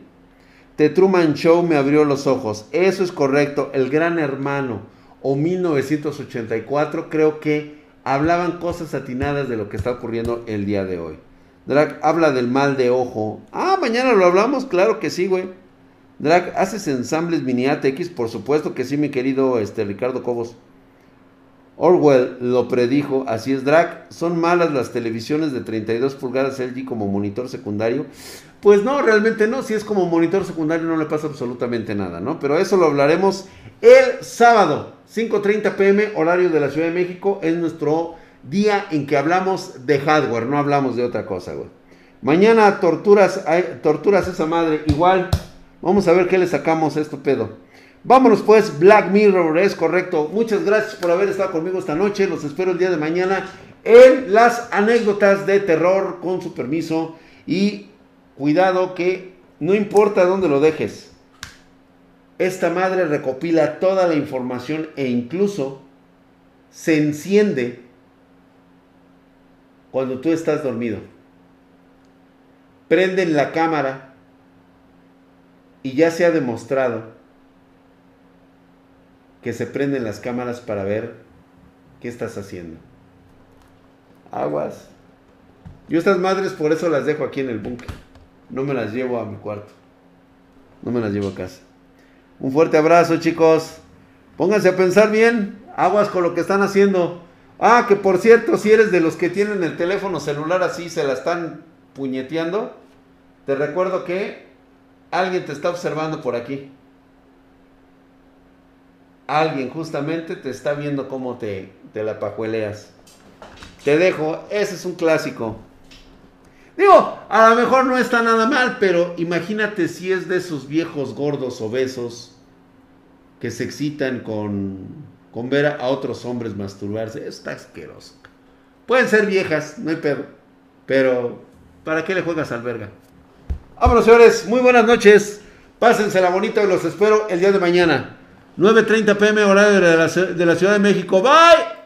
The Truman Show me abrió los ojos. Eso es correcto. El Gran Hermano o 1984 creo que hablaban cosas atinadas de lo que está ocurriendo el día de hoy. Drag habla del mal de ojo. Ah, mañana lo hablamos, claro que sí, güey. Drag, ¿haces ensambles mini ATX? Por supuesto que sí, mi querido este, Ricardo Cobos. Orwell lo predijo, así es, Drag. ¿Son malas las televisiones de 32 pulgadas LG como monitor secundario? Pues no, realmente no. Si es como monitor secundario no le pasa absolutamente nada, ¿no? Pero eso lo hablaremos el sábado, 5.30 pm, horario de la Ciudad de México. Es nuestro día en que hablamos de hardware, no hablamos de otra cosa, güey. Mañana torturas, torturas esa madre, igual. Vamos a ver qué le sacamos a esto pedo. Vámonos pues, Black Mirror, es correcto. Muchas gracias por haber estado conmigo esta noche. Los espero el día de mañana en las anécdotas de terror con su permiso. Y cuidado que no importa dónde lo dejes. Esta madre recopila toda la información e incluso se enciende cuando tú estás dormido. Prenden la cámara y ya se ha demostrado que se prenden las cámaras para ver qué estás haciendo. Aguas. Yo estas madres por eso las dejo aquí en el búnker. No me las llevo a mi cuarto. No me las llevo a casa. Un fuerte abrazo chicos. Pónganse a pensar bien. Aguas con lo que están haciendo. Ah, que por cierto, si eres de los que tienen el teléfono celular así, se la están puñeteando, te recuerdo que alguien te está observando por aquí. Alguien justamente te está viendo cómo te, te la pajueleas. Te dejo, ese es un clásico. Digo, a lo mejor no está nada mal, pero imagínate si es de esos viejos gordos obesos que se excitan con, con ver a otros hombres masturbarse. Eso está asqueroso. Pueden ser viejas, no hay pedo. Pero, ¿para qué le juegas al verga? Vámonos, señores. Muy buenas noches. Pásensela bonita y los espero el día de mañana. 9.30 pm horario de la Ciudad de México. Bye.